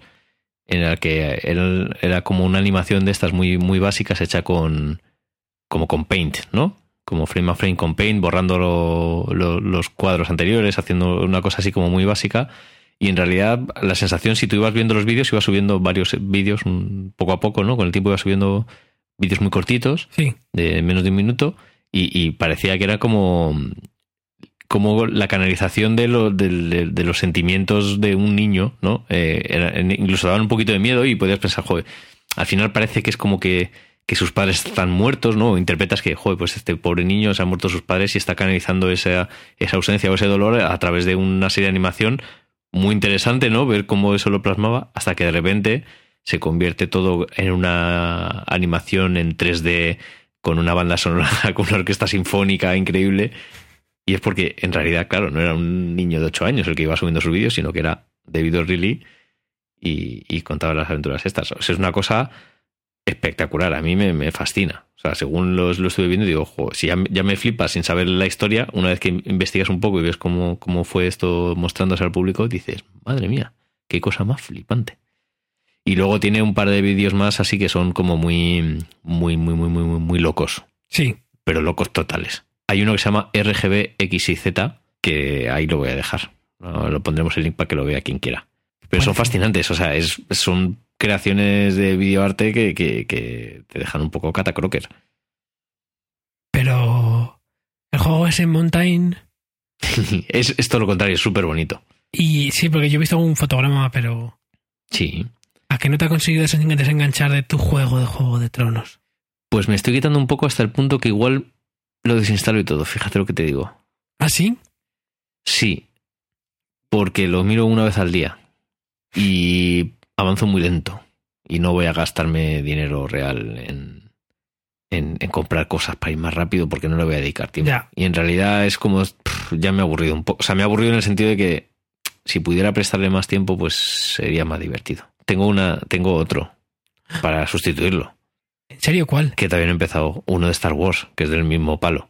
[SPEAKER 1] en la que era, era como una animación de estas muy, muy básicas hecha con como con Paint, ¿no? Como frame a frame con Paint, borrando lo- lo- los cuadros anteriores, haciendo una cosa así como muy básica. Y en realidad la sensación, si tú ibas viendo los vídeos, ibas subiendo varios vídeos un- poco a poco, ¿no? Con el tiempo ibas subiendo vídeos muy cortitos,
[SPEAKER 2] Sí.
[SPEAKER 1] de menos de un minuto, y, y parecía que era como, como la canalización de, lo- de- los sentimientos de un niño, ¿no? Eh, incluso daban un poquito de miedo y podías pensar, joder, al final parece que es como que, que sus padres están muertos, ¿no? O interpretas que, joder, pues este pobre niño se han muerto sus padres y está canalizando esa, esa ausencia o ese dolor a través de una serie de animación muy interesante, ¿no? Ver cómo eso lo plasmaba hasta que de repente se convierte todo en una animación en 3D con una banda sonora, <laughs> con una orquesta sinfónica increíble. Y es porque en realidad, claro, no era un niño de 8 años el que iba subiendo sus vídeos, sino que era David O'Reilly y, y contaba las aventuras estas. O sea, es una cosa espectacular, a mí me, me fascina. O sea, según lo estuve viendo, digo, "Jo, si ya, ya me flipas sin saber la historia, una vez que investigas un poco y ves cómo, cómo fue esto mostrándose al público, dices, madre mía, qué cosa más flipante. Y luego tiene un par de vídeos más así que son como muy, muy, muy, muy, muy, muy, muy locos
[SPEAKER 2] Sí.
[SPEAKER 1] pero locos totales. Hay uno que se llama RGB X y Z, que ahí lo voy a dejar. No, Lo pondremos el link para que lo vea quien quiera. Pero son fascinantes, o sea, es, son creaciones de videoarte que, que, que te dejan un poco catacroker.
[SPEAKER 2] Pero el juego es en Mountain. <laughs>
[SPEAKER 1] es, es todo lo contrario, es súper bonito.
[SPEAKER 2] Y sí, porque yo he visto un fotograma, pero
[SPEAKER 1] Sí.
[SPEAKER 2] a que no te ha conseguido desen- desenganchar de tu juego de Juego de Tronos.
[SPEAKER 1] Pues me estoy quitando un poco hasta el punto que igual lo desinstalo y todo, fíjate lo que te digo.
[SPEAKER 2] ¿Ah, sí?
[SPEAKER 1] Sí, porque lo miro una vez al día y avanzo muy lento y no voy a gastarme dinero real en, en, en comprar cosas para ir más rápido porque no le voy a dedicar tiempo.
[SPEAKER 2] Ya.
[SPEAKER 1] Y en realidad es como, pff, ya me ha aburrido un poco. O sea, me ha aburrido en el sentido de que si pudiera prestarle más tiempo, pues sería más divertido. Tengo una, tengo otro para sustituirlo,
[SPEAKER 2] ¿En serio cuál?
[SPEAKER 1] que también he empezado, uno de Star Wars, que es del mismo palo.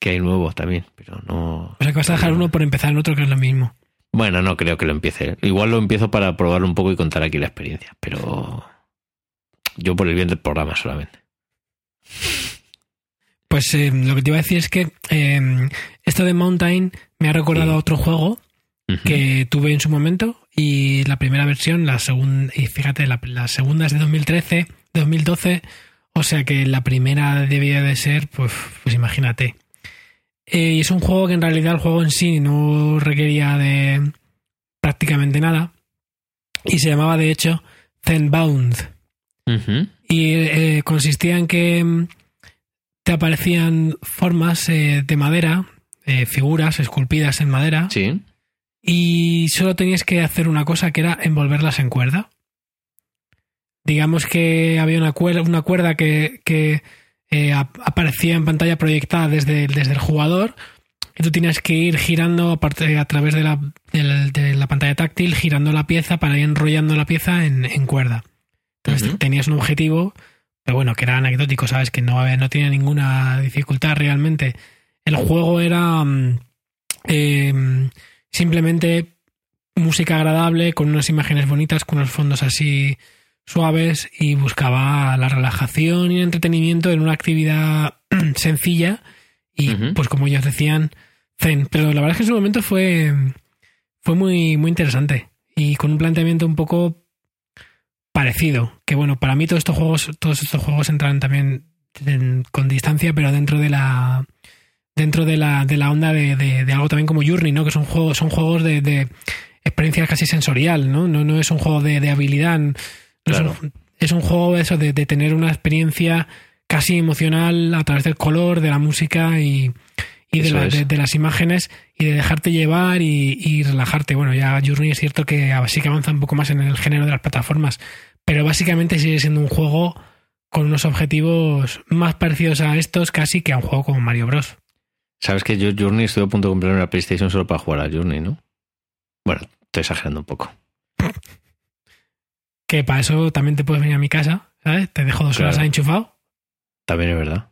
[SPEAKER 1] Que hay nuevo también, pero no.
[SPEAKER 2] O sea que vas a dejar uno por empezar en otro que es lo mismo.
[SPEAKER 1] Bueno, no creo que lo empiece. Igual lo empiezo para probarlo un poco y contar aquí la experiencia, pero yo por el bien del programa solamente.
[SPEAKER 2] Pues eh, lo que te iba a decir es que eh, esto de Mountain me ha recordado
[SPEAKER 1] Sí.
[SPEAKER 2] a otro juego que tuve en su momento y la primera versión, la segunda, y fíjate, la, la segunda es de 2013, 2012, o sea que la primera debía de ser, pues, pues imagínate. Eh, y es un juego que en realidad el juego en sí no requería de prácticamente nada y se llamaba de hecho Zenbound.
[SPEAKER 1] Ujú.
[SPEAKER 2] Y eh, consistía en que mm, te aparecían formas eh, de madera, figuras esculpidas en madera,
[SPEAKER 1] Sí.
[SPEAKER 2] y solo tenías que hacer una cosa que era envolverlas en cuerda. Digamos que había una cuerda, una cuerda que, que, eh, ap- aparecía en pantalla proyectada desde, desde el jugador y tú tenías que ir girando aparte, a través de la, de la pantalla táctil, girando la pieza para ir enrollando la pieza en, en cuerda. Entonces tenías un objetivo, pero bueno, que era anecdótico, ¿sabes? Que no, no tenía ninguna dificultad realmente. El juego era mm, eh, simplemente música agradable, con unas imágenes bonitas, con unos fondos así suaves y buscaba la relajación y el entretenimiento en una actividad <clears throat> sencilla y pues como ellos decían, zen. Pero la verdad es que en su momento fue, fue muy, muy interesante y con un planteamiento un poco parecido. Que bueno, para mí todos estos juegos, todos estos juegos entran también en- con distancia, pero dentro de la dentro de la, de la onda de, de- de algo también como Journey, ¿no? Que son juegos, son juegos de, de experiencia casi sensorial, ¿no? No, no es un juego de, de habilidad. Es un- es un juego de eso, de, de tener una experiencia casi emocional a través del color, de la música y, y de,
[SPEAKER 1] Eso
[SPEAKER 2] la-
[SPEAKER 1] es.
[SPEAKER 2] de- de las imágenes y de dejarte llevar y, y relajarte. Bueno, ya Journey es cierto que sí que avanza un poco más en el género de las plataformas, pero básicamente sigue siendo un juego con unos objetivos más parecidos a estos casi que a un juego como Mario Bros.
[SPEAKER 1] Sabes que yo Journey estuve a punto de comprar una PlayStation solo para jugar a Journey, ¿no? Bueno, estoy exagerando un poco.
[SPEAKER 2] Que para eso también te puedes venir a mi casa, ¿sabes? Te dejo dos horas ahí enchufado,
[SPEAKER 1] También es verdad.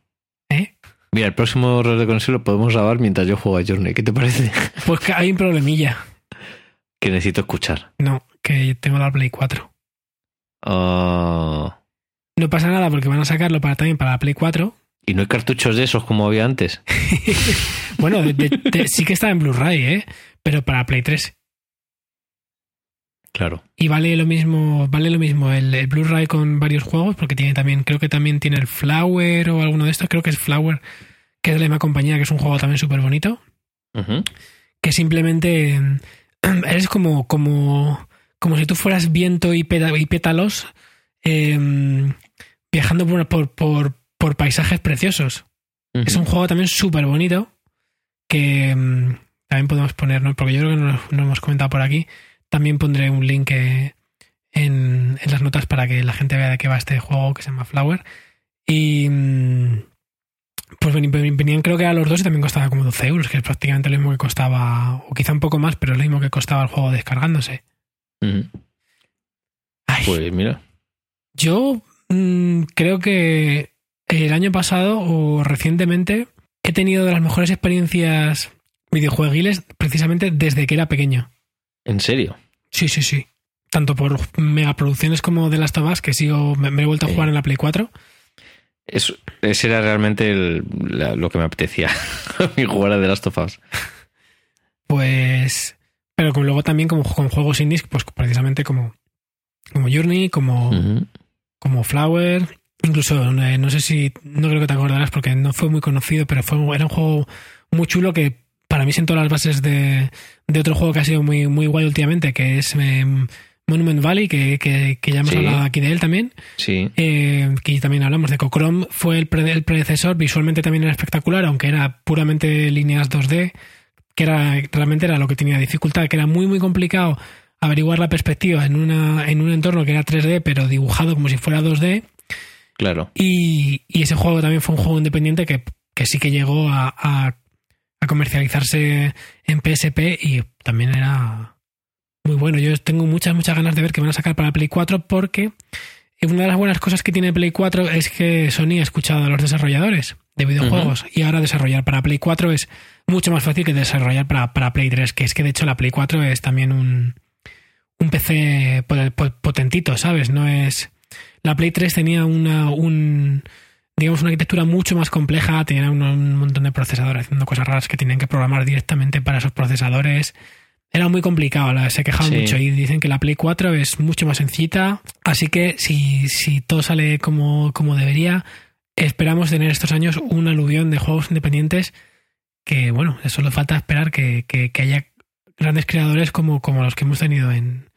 [SPEAKER 2] ¿eh?
[SPEAKER 1] Mira, el próximo rol de conexión lo podemos grabar mientras yo juego a Journey. ¿Qué te parece? <laughs>
[SPEAKER 2] Pues que hay un problemilla.
[SPEAKER 1] que necesito escuchar.
[SPEAKER 2] No, que tengo la Play 4.
[SPEAKER 1] Ah,
[SPEAKER 2] No pasa nada porque van a sacarlo para también para la Play 4.
[SPEAKER 1] y no hay cartuchos de esos como había antes. <laughs>
[SPEAKER 2] Bueno, de- de- de- sí que está en Blu-ray, ¿eh? Pero para Play 3.
[SPEAKER 1] Claro.
[SPEAKER 2] Y vale lo mismo, vale lo mismo el, el Blu-ray con varios juegos, porque tiene también, creo que también tiene el Flower o alguno de estos, creo que es Flower, que es de la misma compañía, que es un juego también súper bonito. Que simplemente <clears throat> eres como, como, como si tú fueras viento y, pétalos eh, viajando por, por, por, por paisajes preciosos. Es un juego también súper bonito que mm, también podemos poner, ¿no? porque yo creo que no, lo- no lo hemos comentado por aquí. También pondré un link eh, en, en las notas para que la gente vea de qué va este juego que se llama Flower. Y mm, pues ven- ven- venían creo que a los dos y también costaba como 12 euros, que es prácticamente lo mismo que costaba, o quizá un poco más, pero es lo mismo que costaba el juego descargándose. Ay,
[SPEAKER 1] Pues mira.
[SPEAKER 2] Yo mm, creo que el año pasado o recientemente he tenido de las mejores experiencias videojueguiles precisamente desde que era pequeño.
[SPEAKER 1] ¿En serio?
[SPEAKER 2] Sí, sí, sí. Tanto por megaproducciones como de Last of Us, que sigo, me, me he vuelto a jugar en la Play 4.
[SPEAKER 1] Eso, ese era realmente el- la- lo que me apetecía. <laughs> Mi jugar a The Last of Us.
[SPEAKER 2] Pues. Pero con, luego también como con juegos indies, pues precisamente como, como Journey, como, como Flower. Incluso, eh, no sé si. No creo que te acordarás porque no fue muy conocido, pero fue, era un juego muy chulo que para mí sentó las bases de, de otro juego que ha sido muy, muy guay últimamente, que es eh, Monument Valley, que, que, que ya hemos
[SPEAKER 1] Sí.
[SPEAKER 2] hablado aquí de él también.
[SPEAKER 1] Sí.
[SPEAKER 2] Eh, que también hablamos de Cocrom, fue el, pre- el predecesor, visualmente también era espectacular, aunque era puramente líneas 2D, que era realmente era lo que tenía dificultad, que era muy muy complicado averiguar la perspectiva en, una, en un entorno que era 3D, pero dibujado como si fuera 2D.
[SPEAKER 1] Claro.
[SPEAKER 2] Y, y ese juego también fue un juego independiente que, que sí que llegó a, a- a comercializarse en PSP y también era muy bueno. Yo tengo muchas, muchas ganas de ver que van a sacar para Play 4 porque una de las buenas cosas que tiene Play 4 es que Sony ha escuchado a los desarrolladores de videojuegos. Y ahora desarrollar para Play 4 es mucho más fácil que desarrollar para, para Play 3, que es que de hecho la Play 4 es también un, un PC potentito, ¿sabes? No es... La Play 3 tenía una, un, digamos, una arquitectura mucho más compleja, tenía un, montón de procesadores haciendo cosas raras que tenían que programar directamente para esos procesadores. Era muy complicado, se quejaban mucho y dicen que la Play 4 es mucho más sencilla. Así que si, si todo sale como, como debería, esperamos tener estos años un aluvión de juegos independientes que, bueno, solo falta esperar que, que, haya grandes creadores como, como los que hemos tenido en,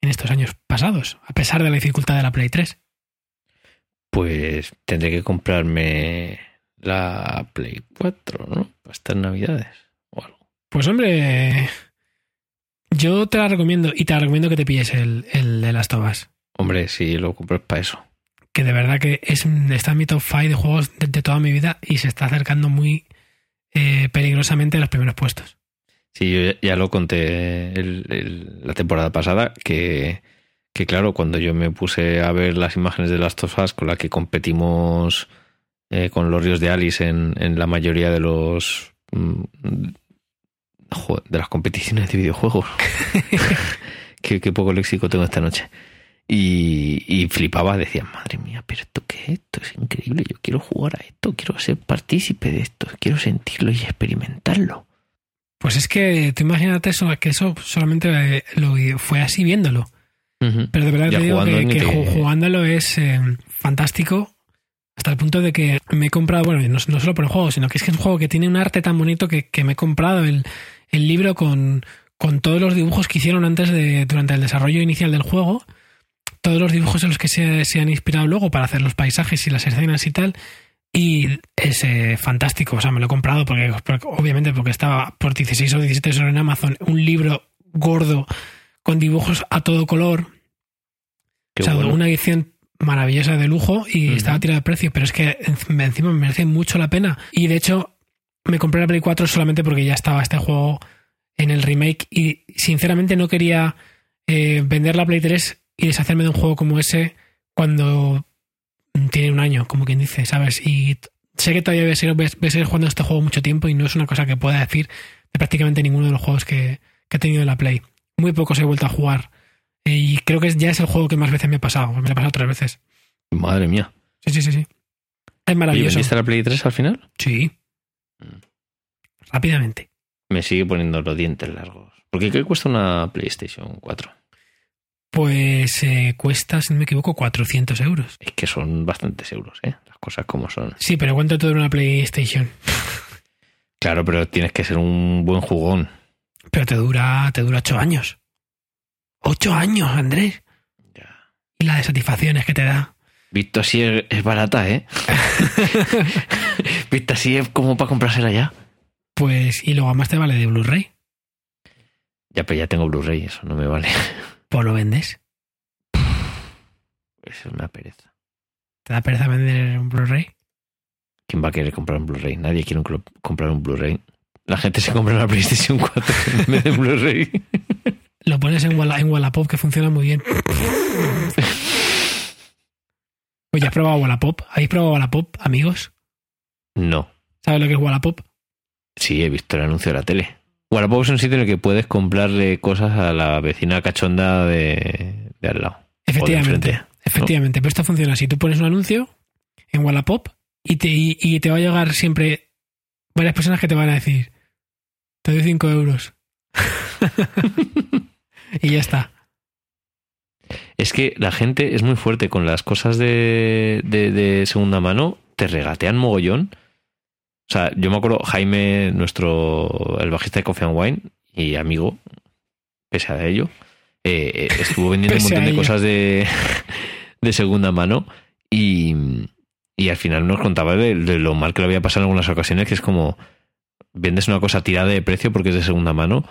[SPEAKER 2] en estos años pasados, a pesar de la dificultad de la Play 3.
[SPEAKER 1] Pues tendré que comprarme la Play 4, ¿no? Para estas navidades o algo.
[SPEAKER 2] Pues hombre, yo te la recomiendo y te recomiendo que te pilles el, el de las tobas.
[SPEAKER 1] Hombre, sí, lo compro para eso.
[SPEAKER 2] Que de verdad que es, está en mi top 5 de juegos de, toda mi vida y se está acercando muy eh, peligrosamente a los primeros puestos.
[SPEAKER 1] Sí, yo ya lo conté la temporada pasada, que, que, claro, cuando yo me puse a ver las imágenes de las tofas con las que competimos eh, con los ríos de Alice en, en la mayoría de los mm, de las competiciones de videojuegos. <laughs> qué, poco léxico tengo esta noche. Y, y, flipaba, decía, madre mía, pero esto qué es esto, es increíble, yo quiero jugar a esto, quiero ser partícipe de esto, quiero sentirlo y experimentarlo.
[SPEAKER 2] Pues es que tú imagínate eso, que eso solamente eh, lo fue así viéndolo. Pero de verdad te digo que, jugándolo es eh, fantástico hasta el punto de que me he comprado, bueno, no, solo por el juego, sino que es que es un juego que tiene un arte tan bonito que, me he comprado el, el libro con, con, todos los dibujos que hicieron antes de, durante el desarrollo inicial del juego, todos los dibujos en los que se, se han inspirado luego para hacer los paisajes y las escenas y tal, y es eh, fantástico, o sea, me lo he comprado porque, obviamente porque estaba por 16 o 17 euros en Amazon, un libro gordo con dibujos a todo color. o sea, una edición maravillosa de lujo y estaba tirado de precio, pero es que encima me merece mucho la pena. Y de hecho, me compré la Play 4 solamente porque ya estaba este juego en el remake y sinceramente no quería eh, vender la Play 3 y deshacerme de un juego como ese cuando tiene un año, como quien dice, ¿sabes? Y sé que todavía voy a, seguir, jugando este juego mucho tiempo y no es una cosa que pueda decir de prácticamente ninguno de los juegos que, he tenido en la Play. Muy pocos he vuelto a jugar. Y creo que ya es el juego que más veces me ha pasado. Me lo ha pasado tres veces.
[SPEAKER 1] Madre mía.
[SPEAKER 2] Sí, sí, sí, sí. Es maravilloso. ¿Y
[SPEAKER 1] vendiste la Play 3 al final?
[SPEAKER 2] Sí. Mm. Rápidamente.
[SPEAKER 1] Me sigue poniendo los dientes largos. ¿Por qué cuesta una PlayStation 4?
[SPEAKER 2] Pues eh, cuesta, si no me equivoco, 400 euros.
[SPEAKER 1] Es que son bastantes euros, ¿eh? Las cosas como son.
[SPEAKER 2] Sí, pero ¿cuánto te dura una PlayStation?
[SPEAKER 1] claro, pero tienes que ser un buen jugón.
[SPEAKER 2] Pero te dura, te dura 8 años. ¡Ocho años, Andrés! Ya. Y la de satisfacciones que te da.
[SPEAKER 1] Visto así es, barata, ¿eh? <laughs> Visto así es como para comprársela ya.
[SPEAKER 2] Pues, y luego además te vale de Blu-ray.
[SPEAKER 1] Ya, pero ya tengo Blu-ray, eso no me vale. <laughs>
[SPEAKER 2] ¿Pues lo vendes?
[SPEAKER 1] Eso es una pereza.
[SPEAKER 2] ¿Te da pereza vender un Blu-ray?
[SPEAKER 1] ¿Quién va a querer comprar un Blu-ray? Nadie quiere comprar un Blu-ray. La gente se compra una PlayStation 4 en vez de Blu-ray. <laughs>
[SPEAKER 2] Lo pones en, Wallapop que funciona muy bien. Oye, ¿has probado Wallapop? ¿Habéis probado Wallapop, amigos?
[SPEAKER 1] No.
[SPEAKER 2] ¿Sabes lo que es Wallapop?
[SPEAKER 1] Sí, he visto el anuncio de la tele. Wallapop es un sitio en el que puedes comprarle cosas a la vecina cachonda de, al lado.
[SPEAKER 2] Efectivamente. efectivamente. Pero esto funciona así. Tú pones un anuncio en Wallapop y te, y, te va a llegar siempre varias personas que te van a decir, te doy 5 euros. <laughs> y ya está.
[SPEAKER 1] Es que la gente es muy fuerte con las cosas de, de, de segunda mano, te regatean mogollón o sea, yo me acuerdo, Jaime, nuestro, el bajista de Coffee and Wine y amigo, pese a ello, eh, eh, estuvo vendiendo <laughs> un montón de cosas de, de segunda mano y, y, al final nos contaba de, lo mal que le había pasado en algunas ocasiones, que es como, vendes una cosa tirada de precio porque es de segunda mano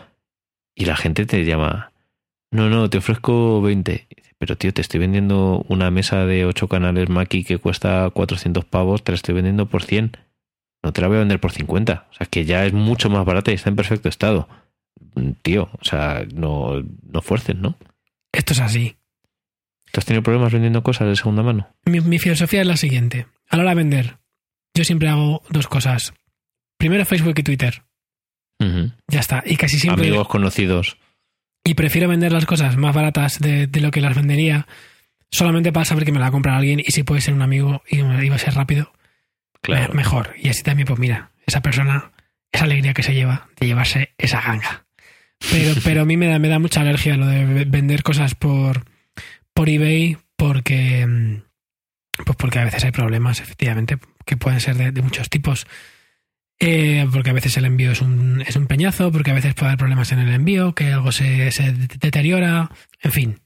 [SPEAKER 1] y la gente te llama, no, no, te ofrezco 20. Pero tío, te estoy vendiendo una mesa de 8 canales Mackie que cuesta 400 pavos, te la estoy vendiendo por 100 no te la voy a vender por 50. O sea, que ya es mucho más barata y está en perfecto estado. Tío, o sea, no, no fuerces, ¿no?
[SPEAKER 2] Esto es así.
[SPEAKER 1] ¿Tú has tenido problemas vendiendo cosas de segunda mano?
[SPEAKER 2] Mi, filosofía es la siguiente. A la hora de vender, yo siempre hago dos cosas. Primero Facebook y Twitter. Ya está. Y casi siempre.
[SPEAKER 1] Amigos conocidos.
[SPEAKER 2] Y prefiero vender las cosas más baratas de, de lo que las vendería solamente para saber que me la va a comprar alguien y si puede ser un amigo y iba a ser rápido,
[SPEAKER 1] Claro.
[SPEAKER 2] me- mejor. Y así también, pues mira, esa persona, esa alegría que se lleva de llevarse esa ganga. Pero, <laughs> pero a mí me da, me da mucha alergia lo de ve- vender cosas por, por eBay porque, mm, pues porque a veces hay problemas, efectivamente, que pueden ser de, de muchos tipos. Eh, porque a veces el envío es un, es un peñazo, porque a veces puede haber problemas en el envío, que algo se, se deteriora, en fin,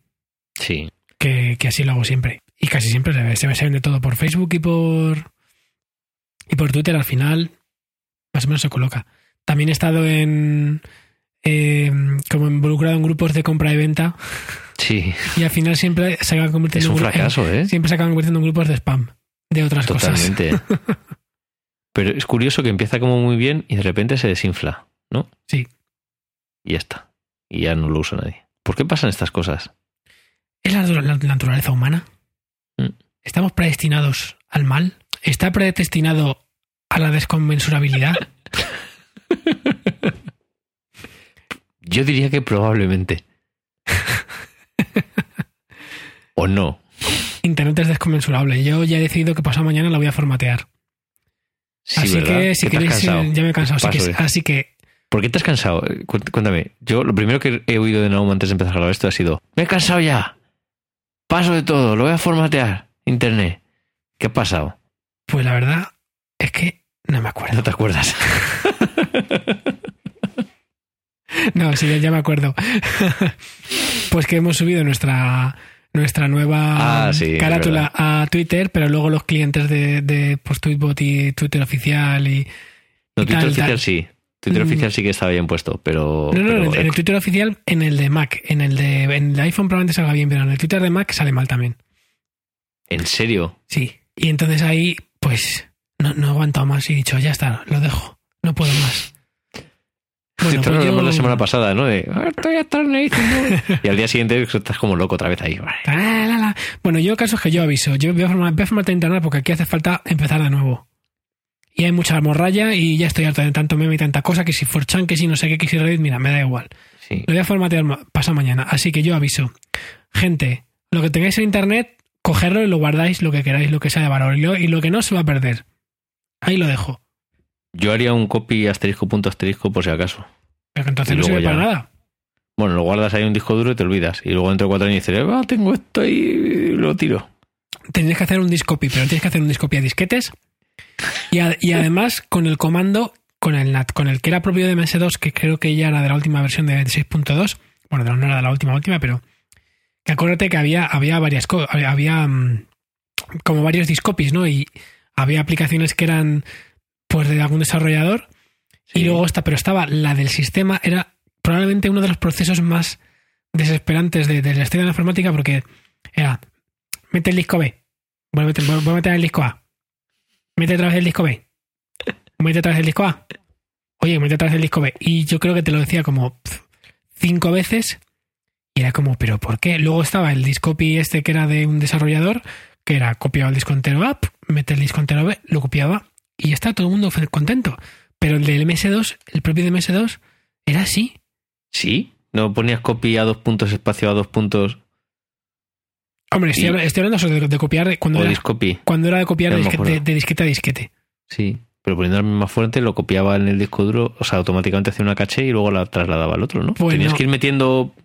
[SPEAKER 1] Sí.
[SPEAKER 2] que, que así lo hago siempre. Y casi siempre se, se, se vende todo por Facebook y por y por Twitter al final más o menos se coloca. También he estado en eh, como involucrado en grupos de compra y venta
[SPEAKER 1] Sí.
[SPEAKER 2] y al final siempre se acaban
[SPEAKER 1] Es
[SPEAKER 2] convirtiendo
[SPEAKER 1] un
[SPEAKER 2] en gru-
[SPEAKER 1] fracaso, ¿eh?
[SPEAKER 2] en- siempre se acaban convirtiendo en grupos de spam de otras cosas.
[SPEAKER 1] Totalmente. <laughs> Pero es curioso que empieza como muy bien y de repente se desinfla, ¿no?
[SPEAKER 2] Sí.
[SPEAKER 1] Y ya está. Y ya no lo usa nadie. ¿Por qué pasan estas cosas?
[SPEAKER 2] ¿Es la, la- la naturaleza humana?
[SPEAKER 1] Mm.
[SPEAKER 2] ¿Estamos predestinados al mal? ¿Está predestinado a la desconmensurabilidad? <laughs>
[SPEAKER 1] Yo diría que probablemente. <laughs> o no.
[SPEAKER 2] Internet es desconmensurable. Yo ya he decidido que pasado mañana la voy a formatear.
[SPEAKER 1] Sí,
[SPEAKER 2] así
[SPEAKER 1] ¿verdad?
[SPEAKER 2] que si
[SPEAKER 1] ¿Qué te has
[SPEAKER 2] queréis, eh, ya me he cansado. Así que,
[SPEAKER 1] de-
[SPEAKER 2] así que
[SPEAKER 1] ¿Por qué te has cansado? Eh, cu- Cuéntame. Yo lo primero que he oído de Naum antes de empezar a grabar esto ha sido Me he cansado ya. Paso de todo. Lo voy a formatear. Internet. ¿Qué ha pasado?
[SPEAKER 2] Pues la verdad es que no me acuerdo.
[SPEAKER 1] No te acuerdas. <laughs>
[SPEAKER 2] No, sí, ya- ya me acuerdo. <laughs> pues que hemos subido nuestra nuestra nueva
[SPEAKER 1] Ah, sí,
[SPEAKER 2] carátula a Twitter, pero luego los clientes de, de pues, Tweetbot y Twitter oficial y...
[SPEAKER 1] No,
[SPEAKER 2] Y
[SPEAKER 1] Twitter
[SPEAKER 2] tal,
[SPEAKER 1] oficial
[SPEAKER 2] tal.
[SPEAKER 1] sí. Twitter
[SPEAKER 2] Mm.
[SPEAKER 1] oficial sí que estaba bien puesto, pero.
[SPEAKER 2] No, no,
[SPEAKER 1] pero
[SPEAKER 2] en, el, en el Twitter oficial, en el de Mac. En el de en el iPhone probablemente salga bien, pero en el Twitter de Mac sale mal también.
[SPEAKER 1] ¿En serio?
[SPEAKER 2] Sí. Y entonces ahí, pues, no, no he aguantado más y he dicho, ya está, lo dejo. No puedo más. Bueno,
[SPEAKER 1] Esto
[SPEAKER 2] pues
[SPEAKER 1] lo
[SPEAKER 2] yo-
[SPEAKER 1] la semana pasada, ¿no? De, "Ah, estoy hasta las narices, ¿no?". Y al día siguiente estás como loco otra vez ahí.
[SPEAKER 2] Ah. Bueno, yo el caso es que yo aviso. Yo voy a formar, voy a formarte internet porque aquí hace falta empezar de nuevo. Y hay mucha morralla y ya estoy harto de tanto meme y tanta cosa que si Forchan, que si no sé qué, que si Reddit, mira, me da igual.
[SPEAKER 1] Sí.
[SPEAKER 2] Lo voy a formatear ma- pasado mañana. Así que yo aviso. Gente, lo que tengáis en internet, cogerlo y lo guardáis lo que queráis, lo que sea de valor. Y lo, y lo que no se va a perder. Ahí lo dejo.
[SPEAKER 1] Yo haría un copy asterisco punto asterisco por si acaso.
[SPEAKER 2] Pero que entonces
[SPEAKER 1] Y
[SPEAKER 2] no sirve
[SPEAKER 1] ya-
[SPEAKER 2] para nada.
[SPEAKER 1] Bueno, lo guardas ahí en un disco duro y te olvidas. Y luego dentro de cuatro años dices, ah, tengo esto ahí y lo tiro.
[SPEAKER 2] Tendrías que hacer un discopy, pero tienes que hacer un discopy a disquetes. Y, a- y además con el comando, con el NAT, con el que era propio de MS2, que creo que ya era de la última versión de 6.2. Bueno, no era de la última, última, pero que acuérdate que había, había varias cosas, había, había, mm, como varios discopies, ¿no? Y había aplicaciones que eran pues de algún desarrollador
[SPEAKER 1] Sí.
[SPEAKER 2] y luego esta, pero estaba la del sistema, era probablemente uno de los procesos más desesperantes de, de la historia de la informática porque era, mete el disco B, voy a meter, voy a meter el disco A, mete otra vez el disco B, mete otra vez el disco A, oye, mete otra vez el disco B. Y yo creo que te lo decía como cinco veces y era como, ¿pero por qué? Luego estaba el discopy este que era de un desarrollador, que era copiaba el disco entero A, mete el disco entero B, lo copiaba y ya está todo el mundo contento. Pero el del MS2, el propio de MS2, era así.
[SPEAKER 1] ¿Sí? ¿No ponías copy a dos puntos, espacio a dos puntos
[SPEAKER 2] Hombre, estoy, hablando de, de copiar cuando, era, cuando era de copiar de,
[SPEAKER 1] me
[SPEAKER 2] disquete a disquete.
[SPEAKER 1] Sí. Pero poniendo la misma fuente lo copiaba en el disco duro, o sea, automáticamente hacía una caché y luego la trasladaba al otro, ¿no?
[SPEAKER 2] Pues
[SPEAKER 1] Tenías que ir metiendo...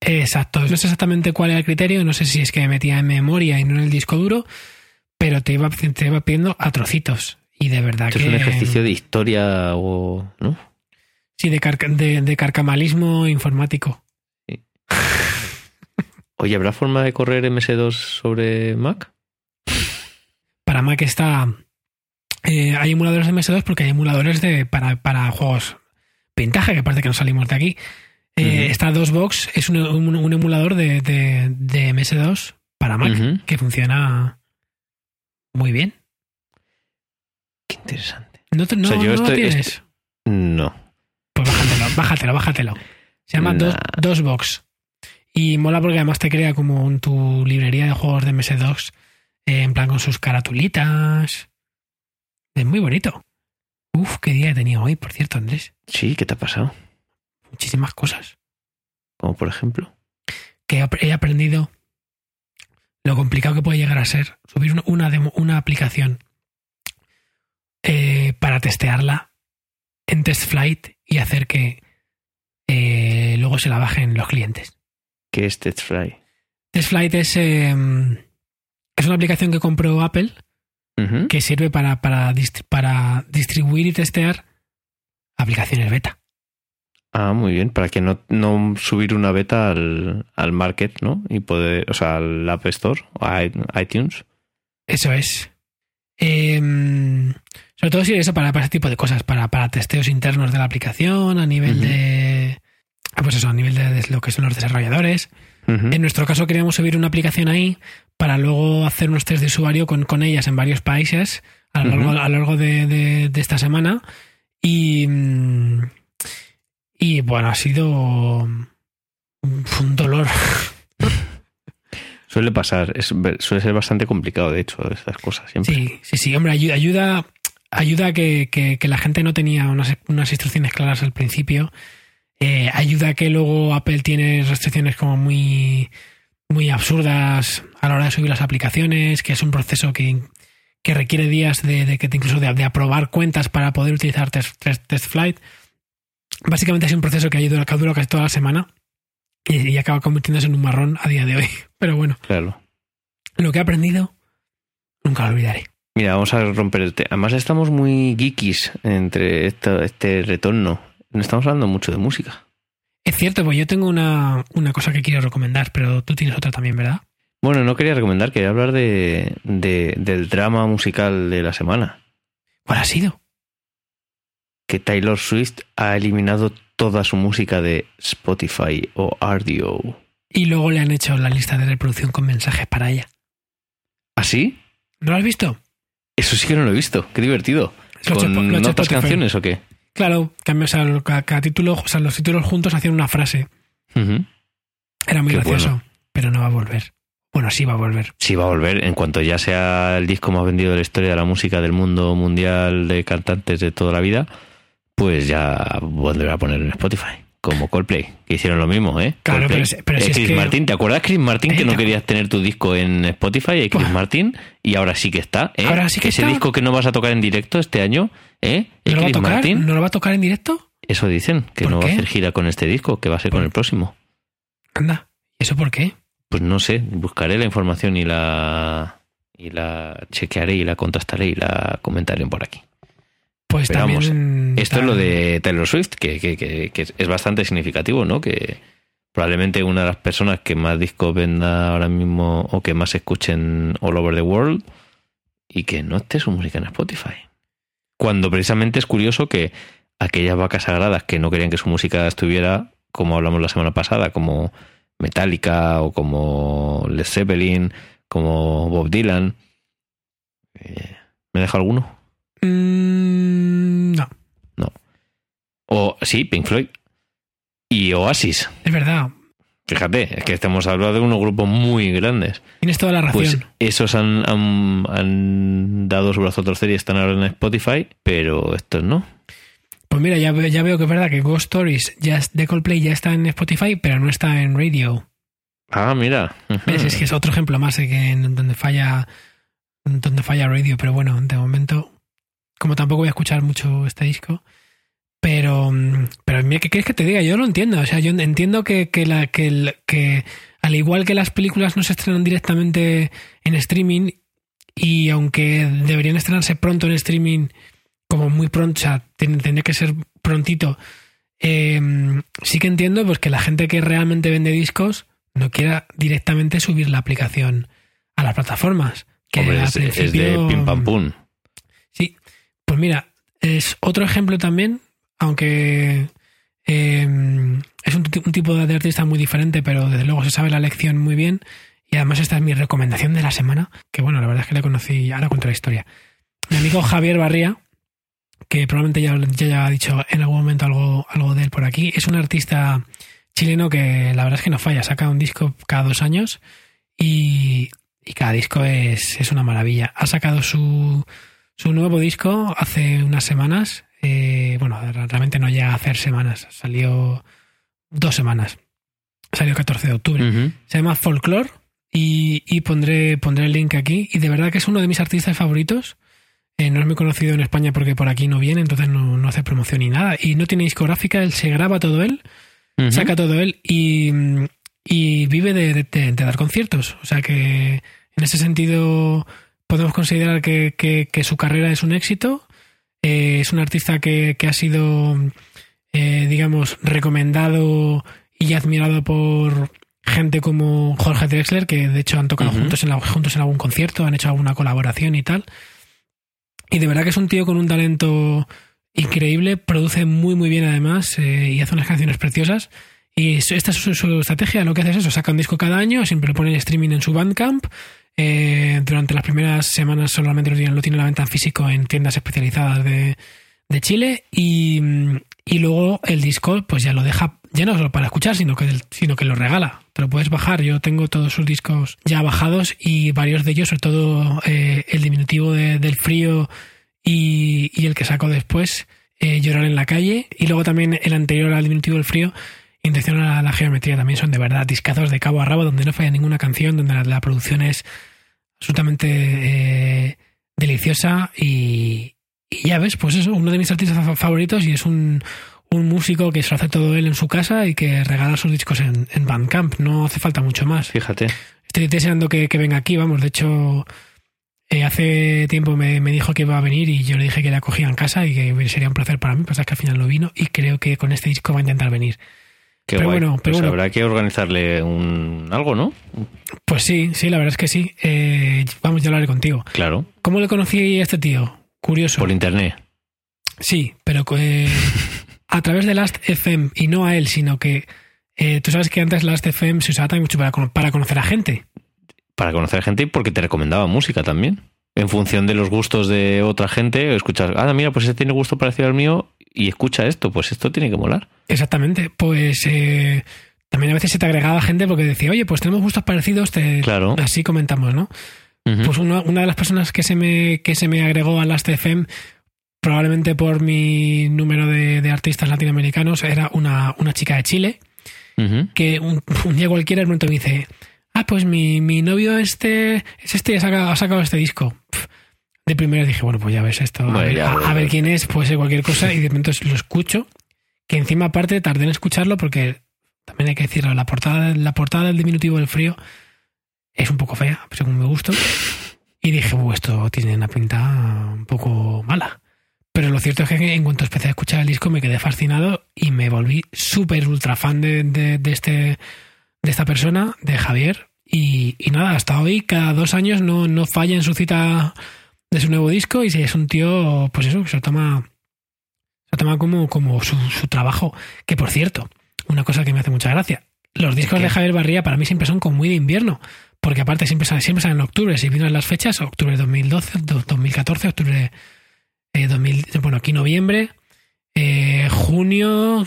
[SPEAKER 2] Exacto. No sé exactamente cuál era el criterio, no sé si es que metía en memoria y no en el disco duro, pero te iba, te iba pidiendo a trocitos. Y de verdad
[SPEAKER 1] Esto
[SPEAKER 2] que...
[SPEAKER 1] es un ejercicio de historia o... ¿no?
[SPEAKER 2] Sí, de, carca- de, de carcamalismo informático. <laughs>
[SPEAKER 1] Oye, ¿habrá forma de correr MS2 sobre Mac?
[SPEAKER 2] Para Mac está... eh, hay emuladores de MS2 porque hay emuladores de para, para juegos vintage, que parece que no salimos de aquí. Eh,
[SPEAKER 1] Ujú.
[SPEAKER 2] Está DOSBox, es un, un- un emulador de, de- de MS2 para Mac que funciona muy bien.
[SPEAKER 1] Interesante.
[SPEAKER 2] ¿No, te- no,
[SPEAKER 1] O sea, yo
[SPEAKER 2] no lo tienes?
[SPEAKER 1] estoy- No.
[SPEAKER 2] Pues bájatelo, bájatelo, bájatelo. Se llama
[SPEAKER 1] Nah.
[SPEAKER 2] dos, DOSBox. Y mola porque además te crea como un- tu librería de juegos de MS2, eh, en plan con sus caratulitas, de muy bonito. Uf, qué día he tenido hoy, por cierto, Andrés.
[SPEAKER 1] Sí, ¿qué te ha pasado?
[SPEAKER 2] Muchísimas cosas.
[SPEAKER 1] Como por ejemplo.
[SPEAKER 2] Que he ap- he aprendido lo complicado que puede llegar a ser subir una- una, demo- una aplicación eh, para testearla en test flight y hacer que eh, luego se la bajen los clientes.
[SPEAKER 1] ¿Qué es TestFly?
[SPEAKER 2] TestFlight es, eh, es una aplicación que compró Apple que sirve para, para, dist- para distribuir y testear aplicaciones beta.
[SPEAKER 1] Ah, muy bien. Para que no, no subir una beta al, al market, ¿no? Y poder, o sea, al App Store o a iTunes.
[SPEAKER 2] Eso es. Em, sobre todo si eso para, para ese tipo de cosas, para, para testeos internos de la aplicación, a nivel de. ah, Pues eso, a nivel de, de lo que son los desarrolladores. En nuestro caso queríamos subir una aplicación ahí para luego hacer unos test de usuario con, con ellas en varios países a lo largo, a lo largo de, de- de esta semana. Y, y bueno, ha sido un un dolor. <laughs>
[SPEAKER 1] Suele pasar, es, suele ser bastante complicado, de hecho, estas cosas siempre.
[SPEAKER 2] Sí, sí, sí, hombre, ayuda, ayuda, ayuda que, que- que la gente no tenía unas, unas instrucciones claras al principio. Eh, ayuda que luego Apple tiene restricciones como muy, muy absurdas a la hora de subir las aplicaciones, que es un proceso que, que requiere días de, de que te- incluso de, de aprobar cuentas para poder utilizar test, test, test flight. Básicamente es un proceso que ha ido que casi toda la semana y, y acaba convirtiéndose en un marrón a día de hoy. <laughs> Pero bueno,
[SPEAKER 1] Claro.
[SPEAKER 2] lo que he aprendido nunca lo olvidaré.
[SPEAKER 1] Mira, vamos a romper el tema. Además, estamos muy geekis entre este retorno. No estamos hablando mucho de música.
[SPEAKER 2] Es cierto, pues yo tengo una, una cosa que quiero recomendar, pero tú tienes otra también, ¿verdad?
[SPEAKER 1] Bueno, no quería recomendar, quería hablar de, de- del drama musical de la semana.
[SPEAKER 2] ¿Cuál ha sido?
[SPEAKER 1] Que Taylor Swift ha eliminado toda su música de Spotify o RDO.
[SPEAKER 2] Y luego le han hecho la lista de reproducción con mensajes para ella.
[SPEAKER 1] ¿Así?
[SPEAKER 2] ¿No lo has visto?
[SPEAKER 1] Eso sí que no lo he visto. Qué divertido.
[SPEAKER 2] Lo
[SPEAKER 1] ¿Con
[SPEAKER 2] hecho
[SPEAKER 1] canciones o qué?
[SPEAKER 2] Claro, cambia, o sea, cada, cada título, o sea, los títulos juntos hacían una frase. Era muy
[SPEAKER 1] Qué
[SPEAKER 2] gracioso,
[SPEAKER 1] bueno.
[SPEAKER 2] pero no va a volver. Bueno, sí va a volver.
[SPEAKER 1] Sí, va a volver en cuanto ya sea el disco más vendido de la historia de la música del mundo mundial de cantantes de toda la vida, pues ya volverá a poner en Spotify. Como Coldplay, que hicieron lo mismo, ¿eh?
[SPEAKER 2] Claro,
[SPEAKER 1] Coldplay.
[SPEAKER 2] pero es- pero
[SPEAKER 1] Eh,
[SPEAKER 2] si es
[SPEAKER 1] Chris
[SPEAKER 2] que-
[SPEAKER 1] Martin, ¿te acuerdas Chris Martin que
[SPEAKER 2] Eh,
[SPEAKER 1] no querías tener tu disco en Spotify? Y Chris
[SPEAKER 2] Buah.
[SPEAKER 1] Martin, y ahora sí que está, ¿eh?
[SPEAKER 2] Ahora sí que
[SPEAKER 1] Ese
[SPEAKER 2] está.
[SPEAKER 1] disco que no vas a tocar en directo este año, ¿eh? ¿Y
[SPEAKER 2] ¿No lo va a tocar?
[SPEAKER 1] Martin?
[SPEAKER 2] ¿No lo va a tocar en directo?
[SPEAKER 1] Eso dicen, que
[SPEAKER 2] ¿Por
[SPEAKER 1] no va a hacer gira con este disco, que va a ser con
[SPEAKER 2] ¿Por-
[SPEAKER 1] el próximo.
[SPEAKER 2] Anda. ¿Eso por qué?
[SPEAKER 1] Pues no sé, buscaré la información y la y la chequearé y la contrastaré y la comentaré por aquí.
[SPEAKER 2] Pues
[SPEAKER 1] Pero vamos,
[SPEAKER 2] también.
[SPEAKER 1] Esto es lo de Taylor Swift, que, que- que- que es bastante significativo, ¿no? Que probablemente una de las personas que más discos venda ahora mismo o que más escuchen all over the world y que no esté su música en Spotify. Cuando precisamente es curioso que aquellas vacas sagradas que no querían que su música estuviera, como hablamos la semana pasada, como Metallica o como Led Zeppelin, como Bob Dylan. eh, ¿Me deja alguno?
[SPEAKER 2] Mm, no,
[SPEAKER 1] O sí, Pink Floyd. Y Oasis.
[SPEAKER 2] es verdad.
[SPEAKER 1] Fíjate, es que estamos hablando de unos grupos muy grandes.
[SPEAKER 2] Tienes toda la razón.
[SPEAKER 1] Pues esos han, han, han dado su brazo a torcer y están ahora en Spotify, pero estos no.
[SPEAKER 2] Pues mira, ya, ya veo que es verdad que Ghost Stories ya de Coldplay ya está en Spotify, pero no está en radio.
[SPEAKER 1] Ah, mira.
[SPEAKER 2] ¿Ves? Es que es otro ejemplo más de que en donde falla donde falla radio, pero bueno, de momento, como tampoco voy a escuchar mucho este disco, pero mm, pero mira, ¿qué quieres que te diga? Yo lo entiendo, o sea, yo entiendo que, que, la, que, el- que al igual que las películas no se estrenan directamente en streaming y aunque deberían estrenarse pronto en streaming, como muy pronto, o sea, ten- tendría que ser prontito, eh, sí que entiendo pues que la gente que realmente vende discos no quiera directamente subir la aplicación a las plataformas. Que
[SPEAKER 1] Hombre,
[SPEAKER 2] al
[SPEAKER 1] es, es de
[SPEAKER 2] principio-
[SPEAKER 1] pim pam pum.
[SPEAKER 2] Pues mira, es otro ejemplo también, aunque eh, es un, ti- un tipo de artista muy diferente, pero desde luego se sabe la lección muy bien. Y además esta es mi recomendación de la semana, que bueno, la verdad es que le conocí, ahora cuento la historia. Mi amigo Javier Barría, que probablemente ya, ya haya dicho en algún momento algo, algo de él por aquí, es un artista chileno que la verdad es que no falla, saca un disco cada dos años y, y cada disco es, es una maravilla. Ha sacado su, su nuevo disco hace unas semanas. Eh, bueno, realmente no llega a hacer semanas, salió dos semanas. Salió el 14 de octubre. Se llama Folklore y, y pondré, pondré el link aquí. Y de verdad que es uno de mis artistas favoritos. Eh, no es muy conocido en España porque por aquí no viene, entonces no, no hace promoción ni nada. Y no tiene discográfica, él se graba todo él, saca todo él y, y vive de, de- de dar conciertos. O sea que en ese sentido podemos considerar que, que- que su carrera es un éxito. Eh, es un artista que, que ha sido, eh, digamos, recomendado y admirado por gente como Jorge Drexler, que de hecho han tocado juntos, en la- juntos en algún concierto, han hecho alguna colaboración y tal. Y de verdad que es un tío con un talento increíble, produce muy muy bien además eh, y hace unas canciones preciosas. Y esta es su, su estrategia, lo que hace es eso, saca un disco cada año, siempre lo pone en streaming en su Bandcamp. Eh, durante las primeras semanas solamente lo tiene, lo la venta en físico en tiendas especializadas de, de Chile y, y luego el disco pues ya lo deja, ya no solo para escuchar, sino que, sino que lo regala. Te lo puedes bajar, yo tengo todos sus discos ya bajados y varios de ellos, sobre todo eh, el diminutivo de- del frío y, y el que saco después, eh, Llorar en la calle, y luego también el anterior al diminutivo del frío, Intención a la geometría, también son de verdad discazos de cabo a rabo, donde no falla ninguna canción, donde la, la producción es absolutamente eh, deliciosa y, y ya ves, pues eso, uno de mis artistas fa- favoritos y es un, un músico que se lo hace todo él en su casa y que regala sus discos en, en Bandcamp, no hace falta mucho más.
[SPEAKER 1] Fíjate.
[SPEAKER 2] Estoy deseando que, que venga aquí, vamos. De hecho, eh, hace tiempo me, me dijo que iba a venir y yo le dije que la cogía en casa y que sería un placer para mí. Pasa que al final no vino y creo que con este disco va a intentar venir.
[SPEAKER 1] Qué
[SPEAKER 2] Pero
[SPEAKER 1] guay.
[SPEAKER 2] bueno, pero
[SPEAKER 1] Pues
[SPEAKER 2] bueno.
[SPEAKER 1] habrá que organizarle un algo, ¿no?
[SPEAKER 2] Pues sí, sí, la verdad es que sí. Eh, vamos, ya hablaré contigo.
[SPEAKER 1] Claro.
[SPEAKER 2] ¿Cómo le conocí a este tío? Curioso.
[SPEAKER 1] Por internet.
[SPEAKER 2] Sí, pero eh, <laughs> a través de Last FM y no a él, sino que eh, tú sabes que antes Last FM se usaba también mucho para, para conocer a gente.
[SPEAKER 1] Para conocer gente y porque te recomendaba música también. En función de los gustos de otra gente, escuchas, ah, mira, pues ese tiene gusto parecido al mío y escucha esto, pues esto tiene que molar.
[SPEAKER 2] Exactamente. Pues eh, también a veces se te agregaba gente porque decía, oye, pues tenemos gustos parecidos, te...
[SPEAKER 1] Claro.
[SPEAKER 2] así comentamos, ¿no? Pues una, una de las personas que se me, que se me agregó a Last FM, probablemente por mi número de, de artistas latinoamericanos, era una, una chica de Chile, que un, <laughs> un día cualquiera de pronto me dice, ah, pues mi, mi novio este es este y ha sacado, ha sacado este disco. De primera dije, bueno, pues ya ves esto, a, ver, a- ver quién es, puede ser cualquier cosa, y de pronto lo escucho, que encima aparte tardé en escucharlo porque también hay que decirlo, la portada, la portada del diminutivo del frío es un poco fea, según mi gusto, y dije, "Uh, esto tiene una pinta un poco mala. Pero lo cierto es que en cuanto empecé a escuchar el disco me quedé fascinado y me volví súper ultra fan de, de- de este, de esta persona, de Javier. Y, y nada, hasta hoy, cada dos años no, no falla en su cita de su nuevo disco y es un tío, pues eso, que se lo toma, se lo toma como, como su, su trabajo. Que por cierto, una cosa que me hace mucha gracia, los discos
[SPEAKER 1] ¿Qué?
[SPEAKER 2] de Javier Barría para mí siempre son como muy de invierno. Porque aparte siempre salen, siempre salen en octubre, si vienen las fechas, octubre de 2012, do- 2014, octubre eh, 2000, bueno, aquí noviembre, eh, junio,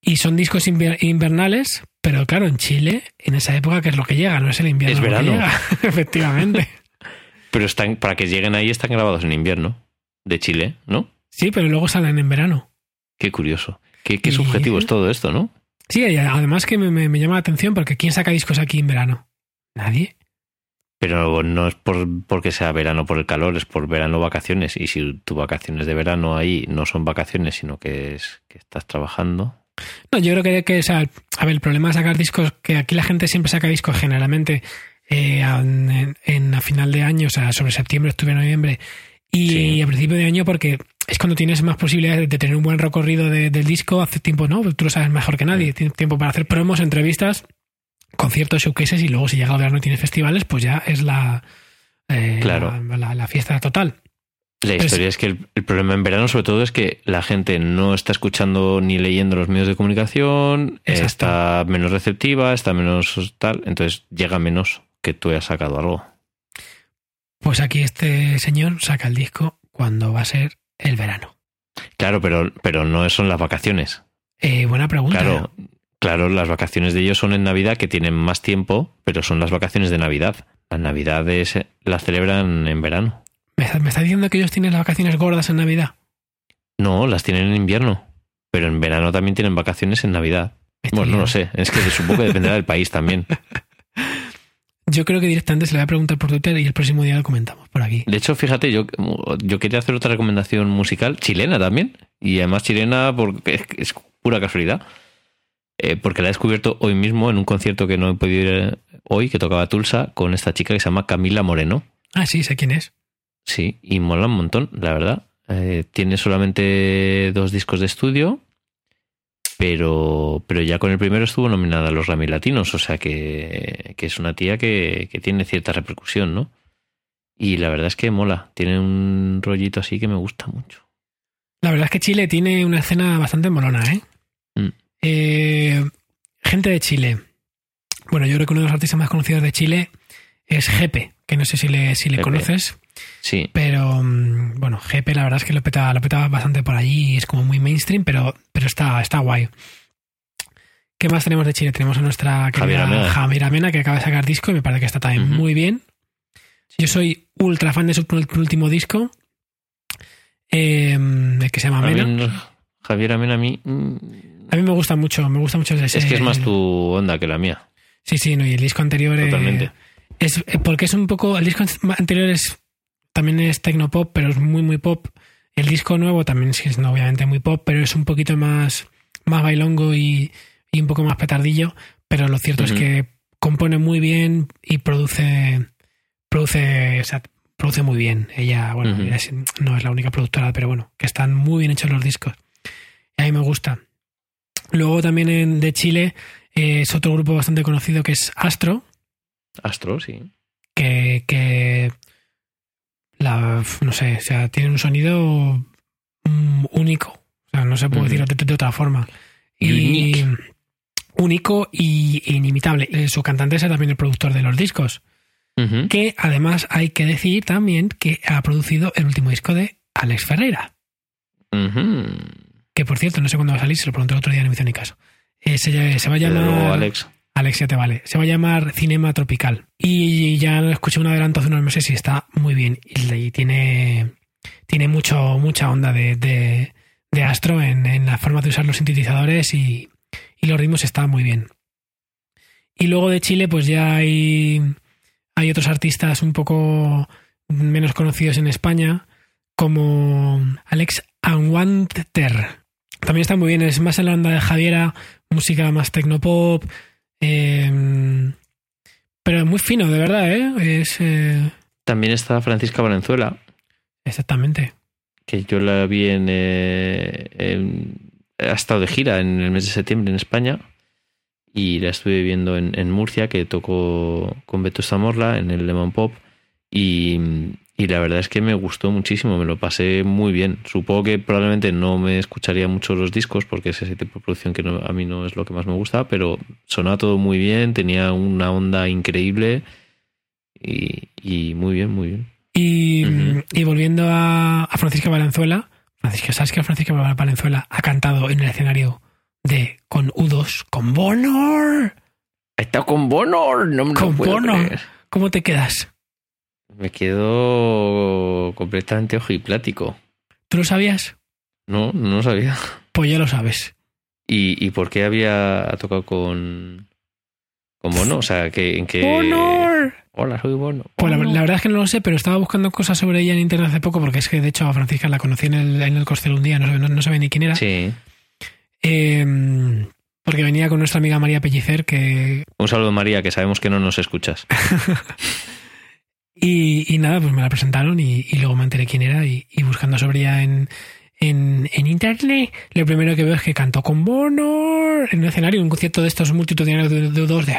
[SPEAKER 2] y son discos invernales, pero claro, en Chile, en esa época, que es lo que llega, no es el invierno.
[SPEAKER 1] Es
[SPEAKER 2] lo que
[SPEAKER 1] verano.
[SPEAKER 2] llega, <laughs> efectivamente.
[SPEAKER 1] Pero están, para que lleguen ahí están grabados en invierno. De Chile, ¿no?
[SPEAKER 2] Sí, pero luego salen en verano.
[SPEAKER 1] Qué curioso. Qué, qué
[SPEAKER 2] Y-
[SPEAKER 1] subjetivo es todo esto, ¿no?
[SPEAKER 2] Sí, y además que me, me- me llama la atención porque ¿quién saca discos aquí en verano? Nadie.
[SPEAKER 1] Pero no es por porque sea verano por el calor, es por verano vacaciones. Y si tu vacaciones de verano ahí no son vacaciones, sino que es que estás trabajando.
[SPEAKER 2] No, yo creo que, que, o sea, a ver, el problema de sacar discos, que aquí la gente siempre saca discos generalmente eh, en, en- a final de año, o sea, sobre septiembre, octubre, noviembre, y
[SPEAKER 1] Sí.
[SPEAKER 2] a principio de año porque es cuando tienes más posibilidades de tener un buen recorrido de- del disco. Hace tiempo, ¿no? Tú lo sabes mejor que nadie. Tienes tiempo para hacer promos, entrevistas, conciertos, showcases y luego si llega el verano y tienes festivales, pues ya es la, eh,
[SPEAKER 1] Claro.
[SPEAKER 2] la, la- la fiesta total.
[SPEAKER 1] La historia es que el, el problema en verano, sobre todo, es que la gente no está escuchando ni leyendo los medios de comunicación,
[SPEAKER 2] Exacto.
[SPEAKER 1] está menos receptiva, está menos tal, entonces llega menos que tú hayas sacado algo.
[SPEAKER 2] Pues aquí este señor saca el disco cuando va a ser el verano.
[SPEAKER 1] Claro, pero, pero no son las vacaciones.
[SPEAKER 2] Eh, buena pregunta.
[SPEAKER 1] Claro, claro, las vacaciones de ellos son en Navidad, que tienen más tiempo, pero son las vacaciones de Navidad. Las Navidades las celebran en verano.
[SPEAKER 2] ¿Me está, diciendo que ellos tienen las vacaciones gordas en Navidad?
[SPEAKER 1] No, las tienen en invierno. Pero en verano también tienen vacaciones en Navidad. Bueno, no lo sé. Es que supongo que dependerá del país también. <laughs>
[SPEAKER 2] Yo creo que directamente se le voy a preguntar por Twitter y el próximo día lo comentamos por aquí.
[SPEAKER 1] De hecho, fíjate, yo, yo quería hacer otra recomendación musical, chilena también. Y además chilena porque es, es pura casualidad. Eh, porque la he descubierto hoy mismo en un concierto que no he podido ir eh, hoy, que tocaba Tulsa, con esta chica que se llama Camila Moreno.
[SPEAKER 2] Ah, sí, sé quién es.
[SPEAKER 1] Sí, y mola un montón, la verdad. Eh, tiene solamente dos discos de estudio, pero, pero ya con el primero estuvo nominada a los Grammy Latinos, o sea que, que es una tía que, que tiene cierta repercusión, ¿no? Y la verdad es que mola, tiene un rollito así que me gusta mucho.
[SPEAKER 2] La verdad es que Chile tiene una escena bastante molona, ¿eh?
[SPEAKER 1] Mm.
[SPEAKER 2] Eh, gente de Chile. Bueno, yo creo que uno de los artistas más conocidos de Chile es Jepe, que no sé si le, si le
[SPEAKER 1] Jepe.
[SPEAKER 2] conoces,
[SPEAKER 1] Sí,
[SPEAKER 2] pero mm, bueno, Jepe la verdad es que lo peta, lo peta bastante por allí y es como muy mainstream, pero, pero está, está guay. ¿Qué más tenemos de Chile? Tenemos a nuestra
[SPEAKER 1] Javier
[SPEAKER 2] querida
[SPEAKER 1] Amena.
[SPEAKER 2] Javier Amena, que acaba de sacar disco y me parece que está también muy bien. Yo soy ultra fan de su último disco, eh, el que se llama Amena.
[SPEAKER 1] no- Javier Amena a mí mm,
[SPEAKER 2] A mí me gusta mucho, me gusta mucho ese.
[SPEAKER 1] es que es más tu onda que la mía,
[SPEAKER 2] Sí, sí, no, y el disco anterior. eh,
[SPEAKER 1] totalmente.
[SPEAKER 2] es eh, porque es un poco. El disco anterior es también es tecnopop, pero es muy, muy pop. El disco nuevo también sí es no, obviamente muy pop, pero es un poquito más, más bailongo y, y un poco más petardillo. Pero lo cierto es que compone muy bien y produce. Produce. O sea, produce muy bien. Ella, bueno, es- no es la única productora, pero bueno, que están muy bien hechos los discos. Y a mí me gusta. Luego también en- de Chile eh, es otro grupo bastante conocido que es Astro,
[SPEAKER 1] Astro, sí.
[SPEAKER 2] que, que la, no sé, o sea, tiene un sonido mm, único. O sea, no se puede
[SPEAKER 1] Ujú.
[SPEAKER 2] decir de, de otra forma. Y único y e inimitable. Eh, Su cantante es también el productor de los discos. Que además hay que decir también que ha producido el último disco de Alex Ferreira. Que por cierto, no sé cuándo va a salir, se lo pregunté el otro día, no me hizo ni caso. Eh, se, se va a llamar.
[SPEAKER 1] luego, Alex.
[SPEAKER 2] Alex, ya te vale. Se va a llamar Cinema Tropical. Y ya escuché un adelanto hace unos meses y está muy bien. Y, y tiene, tiene mucho, mucha onda de, de, de Astro en, en la forma de usar los sintetizadores y, y los ritmos está muy bien. Y luego de Chile, pues ya hay, hay otros artistas un poco menos conocidos en España, como Alex Anwanter. También está muy bien, es más en la onda de Javiera, música más tecnopop, eh, pero muy fino, de verdad, ¿eh? Es eh,
[SPEAKER 1] También está Francisca Valenzuela,
[SPEAKER 2] exactamente.
[SPEAKER 1] que yo la vi en, eh, en- ha estado de gira en el mes de septiembre en España y la estuve viendo en, en Murcia que tocó con Beto Zamorla en el Lemon Pop y, y la verdad es que me gustó muchísimo, me lo pasé muy bien. Supongo que probablemente no me escucharía mucho los discos porque es ese tipo de producción que no- a mí no es lo que más me gusta, pero sonaba todo muy bien, tenía una onda increíble y, y muy bien, muy bien.
[SPEAKER 2] Y, volviendo a, a Francisca Valenzuela, Francisca, ¿sabes que Francisca Valenzuela ha cantado en el escenario de con U2, con Bonor?
[SPEAKER 1] Ha estado con Bono, no me lo
[SPEAKER 2] Con
[SPEAKER 1] puedo
[SPEAKER 2] Bono.
[SPEAKER 1] creer.
[SPEAKER 2] ¿Cómo te quedas?
[SPEAKER 1] Me quedo completamente ojiplático.
[SPEAKER 2] ¿Tú lo sabías?
[SPEAKER 1] No, no lo sabía.
[SPEAKER 2] Pues ya lo sabes.
[SPEAKER 1] ¿Y, y por qué había tocado con, con Bono? O sea, que, en que...
[SPEAKER 2] ¡Bonor!
[SPEAKER 1] Hola, soy Bono.
[SPEAKER 2] Pues la, verdad es que no lo sé, pero estaba buscando cosas sobre ella en internet hace poco, porque es que de hecho a Francisca la conocí en el, en el Costel un día, no, no, no sabía ni quién era.
[SPEAKER 1] Sí.
[SPEAKER 2] Eh, porque venía con nuestra amiga María Pellicer, que.
[SPEAKER 1] Un saludo, María, que sabemos que no nos escuchas. <laughs>
[SPEAKER 2] Y, y nada, pues me la presentaron y, y luego me enteré quién era. Y, y buscando sobre ella en, en, en internet, lo primero que veo es que cantó con Bono en un escenario, en un concierto de estos multitudinarios de, de dos de.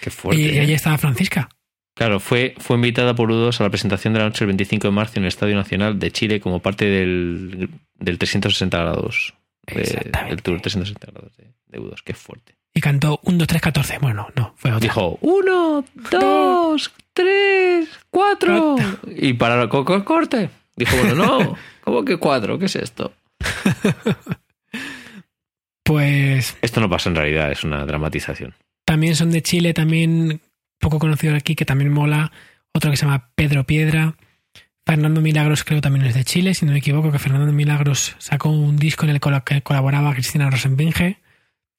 [SPEAKER 1] Qué fuerte.
[SPEAKER 2] Y, y
[SPEAKER 1] ¿eh?
[SPEAKER 2] estaba Francisca.
[SPEAKER 1] Claro, fue, fue invitada por U2 a la presentación de la noche el 25 de marzo en el Estadio Nacional de Chile como parte del, del 360 grados. de-
[SPEAKER 2] Exactamente.
[SPEAKER 1] el tour 360 grados de, de U2. Qué fuerte.
[SPEAKER 2] Y cantó 1, 2, 3, 14. Bueno, no, fue otra.
[SPEAKER 1] Dijo, uno, dos, tres, cuatro. Y para el coco corte. Dijo, bueno, no, <laughs> ¿cómo que cuatro? ¿Qué es esto? <laughs>
[SPEAKER 2] Pues
[SPEAKER 1] Esto no pasa en realidad, es una dramatización.
[SPEAKER 2] también son de Chile, también poco conocido aquí, que también mola. otro que se llama Pedro Piedra. Fernando Milagros creo también es de Chile, si no me equivoco, que Fernando Milagros sacó un disco en el que colaboraba Cristina Rosenbinge.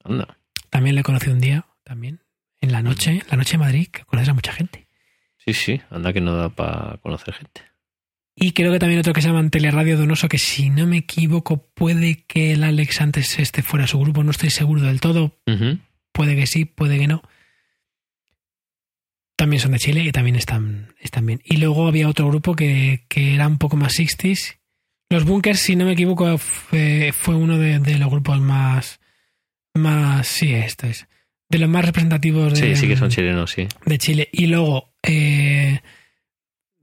[SPEAKER 1] Anda.
[SPEAKER 2] También le conocí un día, también, en la noche, la noche de Madrid, que conoces a mucha gente.
[SPEAKER 1] Sí, sí, anda que no da para conocer gente.
[SPEAKER 2] Y creo que también otro que se llama Teleradio Donoso, que si no me equivoco, puede que el Alex antes este fuera su grupo, no estoy seguro del todo. Puede que sí, puede que no. También son de Chile y también están, están bien. Y luego había otro grupo que, era un poco más 60s. Los Bunkers, si no me equivoco, fue, uno de, los grupos más. Más. Sí, esto es. De los más representativos de.
[SPEAKER 1] Sí, sí que son chilenos, sí.
[SPEAKER 2] De Chile. Y luego. Eh,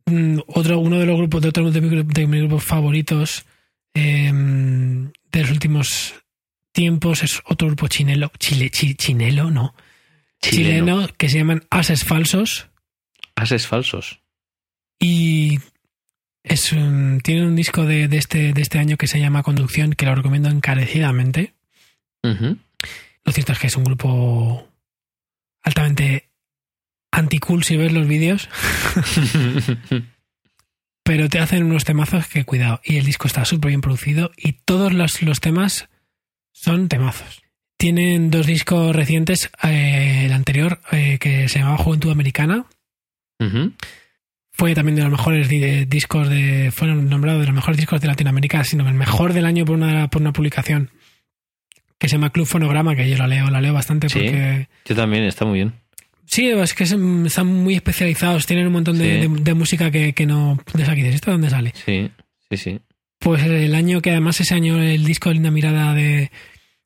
[SPEAKER 2] Mm, otro, uno de los grupos, de otro de, mis grupos favoritos em, de los últimos tiempos es otro grupo chinelo, chile, chinelo, no, chileno. que se llaman Ases Falsos.
[SPEAKER 1] Ases Falsos.
[SPEAKER 2] Y es un, tienen un disco de, este, de este año que se llama Conducción, que lo recomiendo encarecidamente. Lo cierto es que es un grupo altamente anti-cool si ves los vídeos. <laughs> Pero te hacen unos temazos que cuidado. Y el disco está súper bien producido y todos los, temas son temazos. Tienen dos discos recientes. Eh, el anterior, eh, que se llamaba Juventud Americana. Fue también de los mejores discos de. Fueron nombrados de los mejores discos de Latinoamérica, sino el mejor del año por una, por una publicación que se llama Club Fonograma, que yo la leo, la leo bastante porque.
[SPEAKER 1] Yo también, está muy bien.
[SPEAKER 2] Sí, es que están muy especializados, tienen un montón de, música que, no... ¿Dónde aquí? ¿Esto dónde sale?
[SPEAKER 1] Sí, sí, sí.
[SPEAKER 2] Pues el año que además ese año el disco Linda Mirada de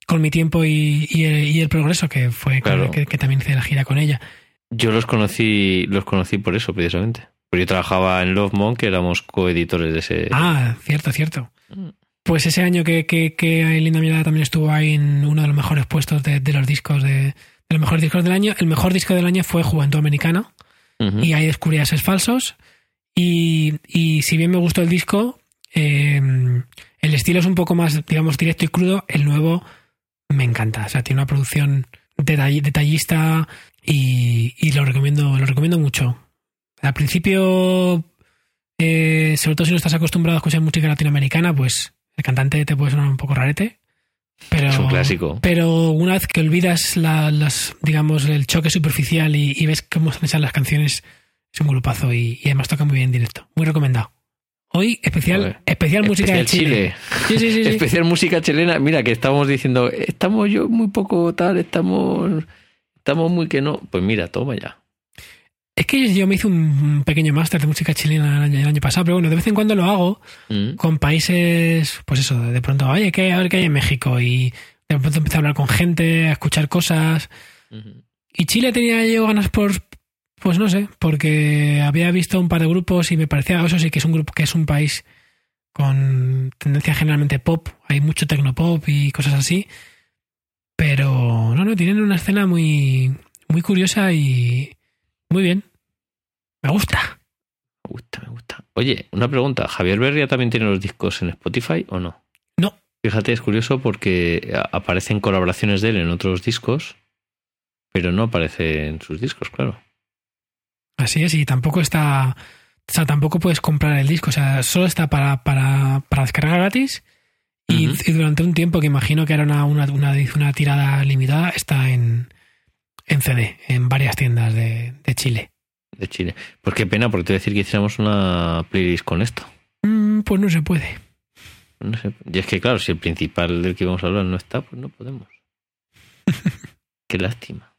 [SPEAKER 2] Con mi tiempo y, el, progreso, que fue que, también hice la gira con ella.
[SPEAKER 1] Yo los conocí, los conocí por eso, precisamente. Porque yo trabajaba en Love Monk, que éramos coeditores de ese.
[SPEAKER 2] Ah, cierto, cierto. Mm. Pues ese año que, que, Linda Mirada también estuvo ahí en uno de los mejores puestos de los discos de, el los mejores discos del año. El mejor disco del año fue Juventud Americana. Y ahí descubrí a esos falsos. Y, si bien me gustó el disco, eh, el estilo es un poco más, digamos, directo y crudo. El nuevo me encanta. O sea, tiene una producción detallista y, lo recomiendo, lo recomiendo mucho. Al principio, eh, sobre todo si no estás acostumbrado a escuchar música latinoamericana, pues el cantante te puede sonar un poco rarete. Pero,
[SPEAKER 1] es un clásico.
[SPEAKER 2] Pero una vez que olvidas las, digamos, el choque superficial y, ves cómo se las canciones, es un grupazo y, además toca muy bien en directo. Muy recomendado. Hoy especial, especial música de Chile.
[SPEAKER 1] Sí, sí, sí, especial música chilena. Mira que estamos diciendo, estamos yo muy poco tal, estamos, estamos muy que no. Pues mira, toma ya.
[SPEAKER 2] Es que yo me hice un pequeño máster de música chilena el año, pasado, pero bueno, de vez en cuando lo hago mm. con países, pues eso, de pronto, oye, ¿qué, a ver qué hay en México y de pronto empecé a hablar con gente, a escuchar cosas. Y Chile tenía yo ganas por, pues no sé, porque había visto un par de grupos y me parecía, eso sí que es un grupo que es un país con tendencia generalmente pop, hay mucho tecnopop y cosas así. Pero no, no, tienen una escena muy, muy curiosa y muy bien. Me gusta.
[SPEAKER 1] Me gusta, me gusta. Oye, una pregunta. ¿Javier Berria también tiene los discos en Spotify o no?
[SPEAKER 2] No.
[SPEAKER 1] Fíjate, es curioso porque aparecen colaboraciones de él en otros discos, pero no aparece en sus discos, claro.
[SPEAKER 2] Así es, y tampoco está. O sea, tampoco puedes comprar el disco. O sea, solo está para, para, para descargar gratis. Y, durante un tiempo, que imagino que era una, una, una, tirada limitada, está en, en CD, en varias tiendas de, de Chile
[SPEAKER 1] de Chile. Pues qué pena, porque te voy a decir que hiciéramos una playlist con esto.
[SPEAKER 2] Mm, pues no se puede.
[SPEAKER 1] No sé. Y es que, claro, si el principal del que vamos a hablar no está, pues no podemos. <laughs> qué lástima.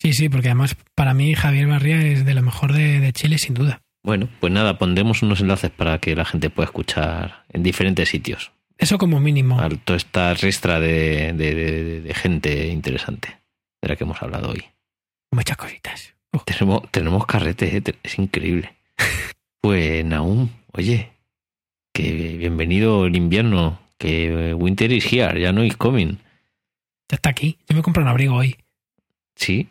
[SPEAKER 2] Sí, sí, porque además para mí Javier Barría es de lo mejor de, Chile, sin duda.
[SPEAKER 1] Bueno, pues nada, pondremos unos enlaces para que la gente pueda escuchar en diferentes sitios.
[SPEAKER 2] Eso como mínimo.
[SPEAKER 1] Toda esta ristra de, de gente interesante de la que hemos hablado hoy.
[SPEAKER 2] Muchas cositas.
[SPEAKER 1] Tenemos, tenemos carrete, eh, es increíble. <laughs> pues Naum, oye, que bienvenido el invierno, que winter is here, ya no is coming.
[SPEAKER 2] Ya está aquí, yo me compro un abrigo hoy.
[SPEAKER 1] Sí,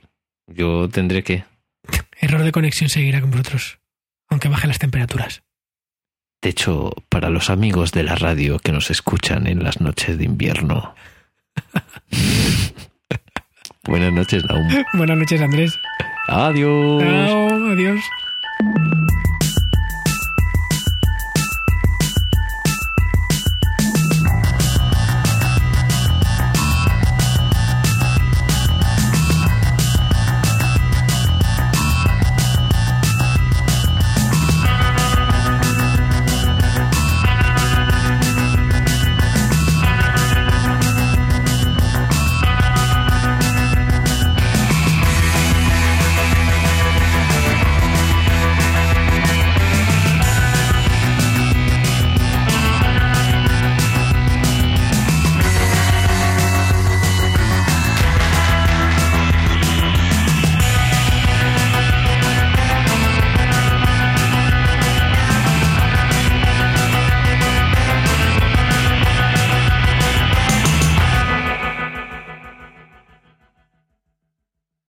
[SPEAKER 1] yo tendré que. <laughs>
[SPEAKER 2] Error de conexión seguirá con vosotros, aunque bajen las temperaturas.
[SPEAKER 1] De hecho, para los amigos de la radio que nos escuchan en las noches de invierno. <laughs> Buenas noches, Naum.
[SPEAKER 2] Buenas noches, Andrés.
[SPEAKER 1] Adiós.
[SPEAKER 2] Chao, adiós.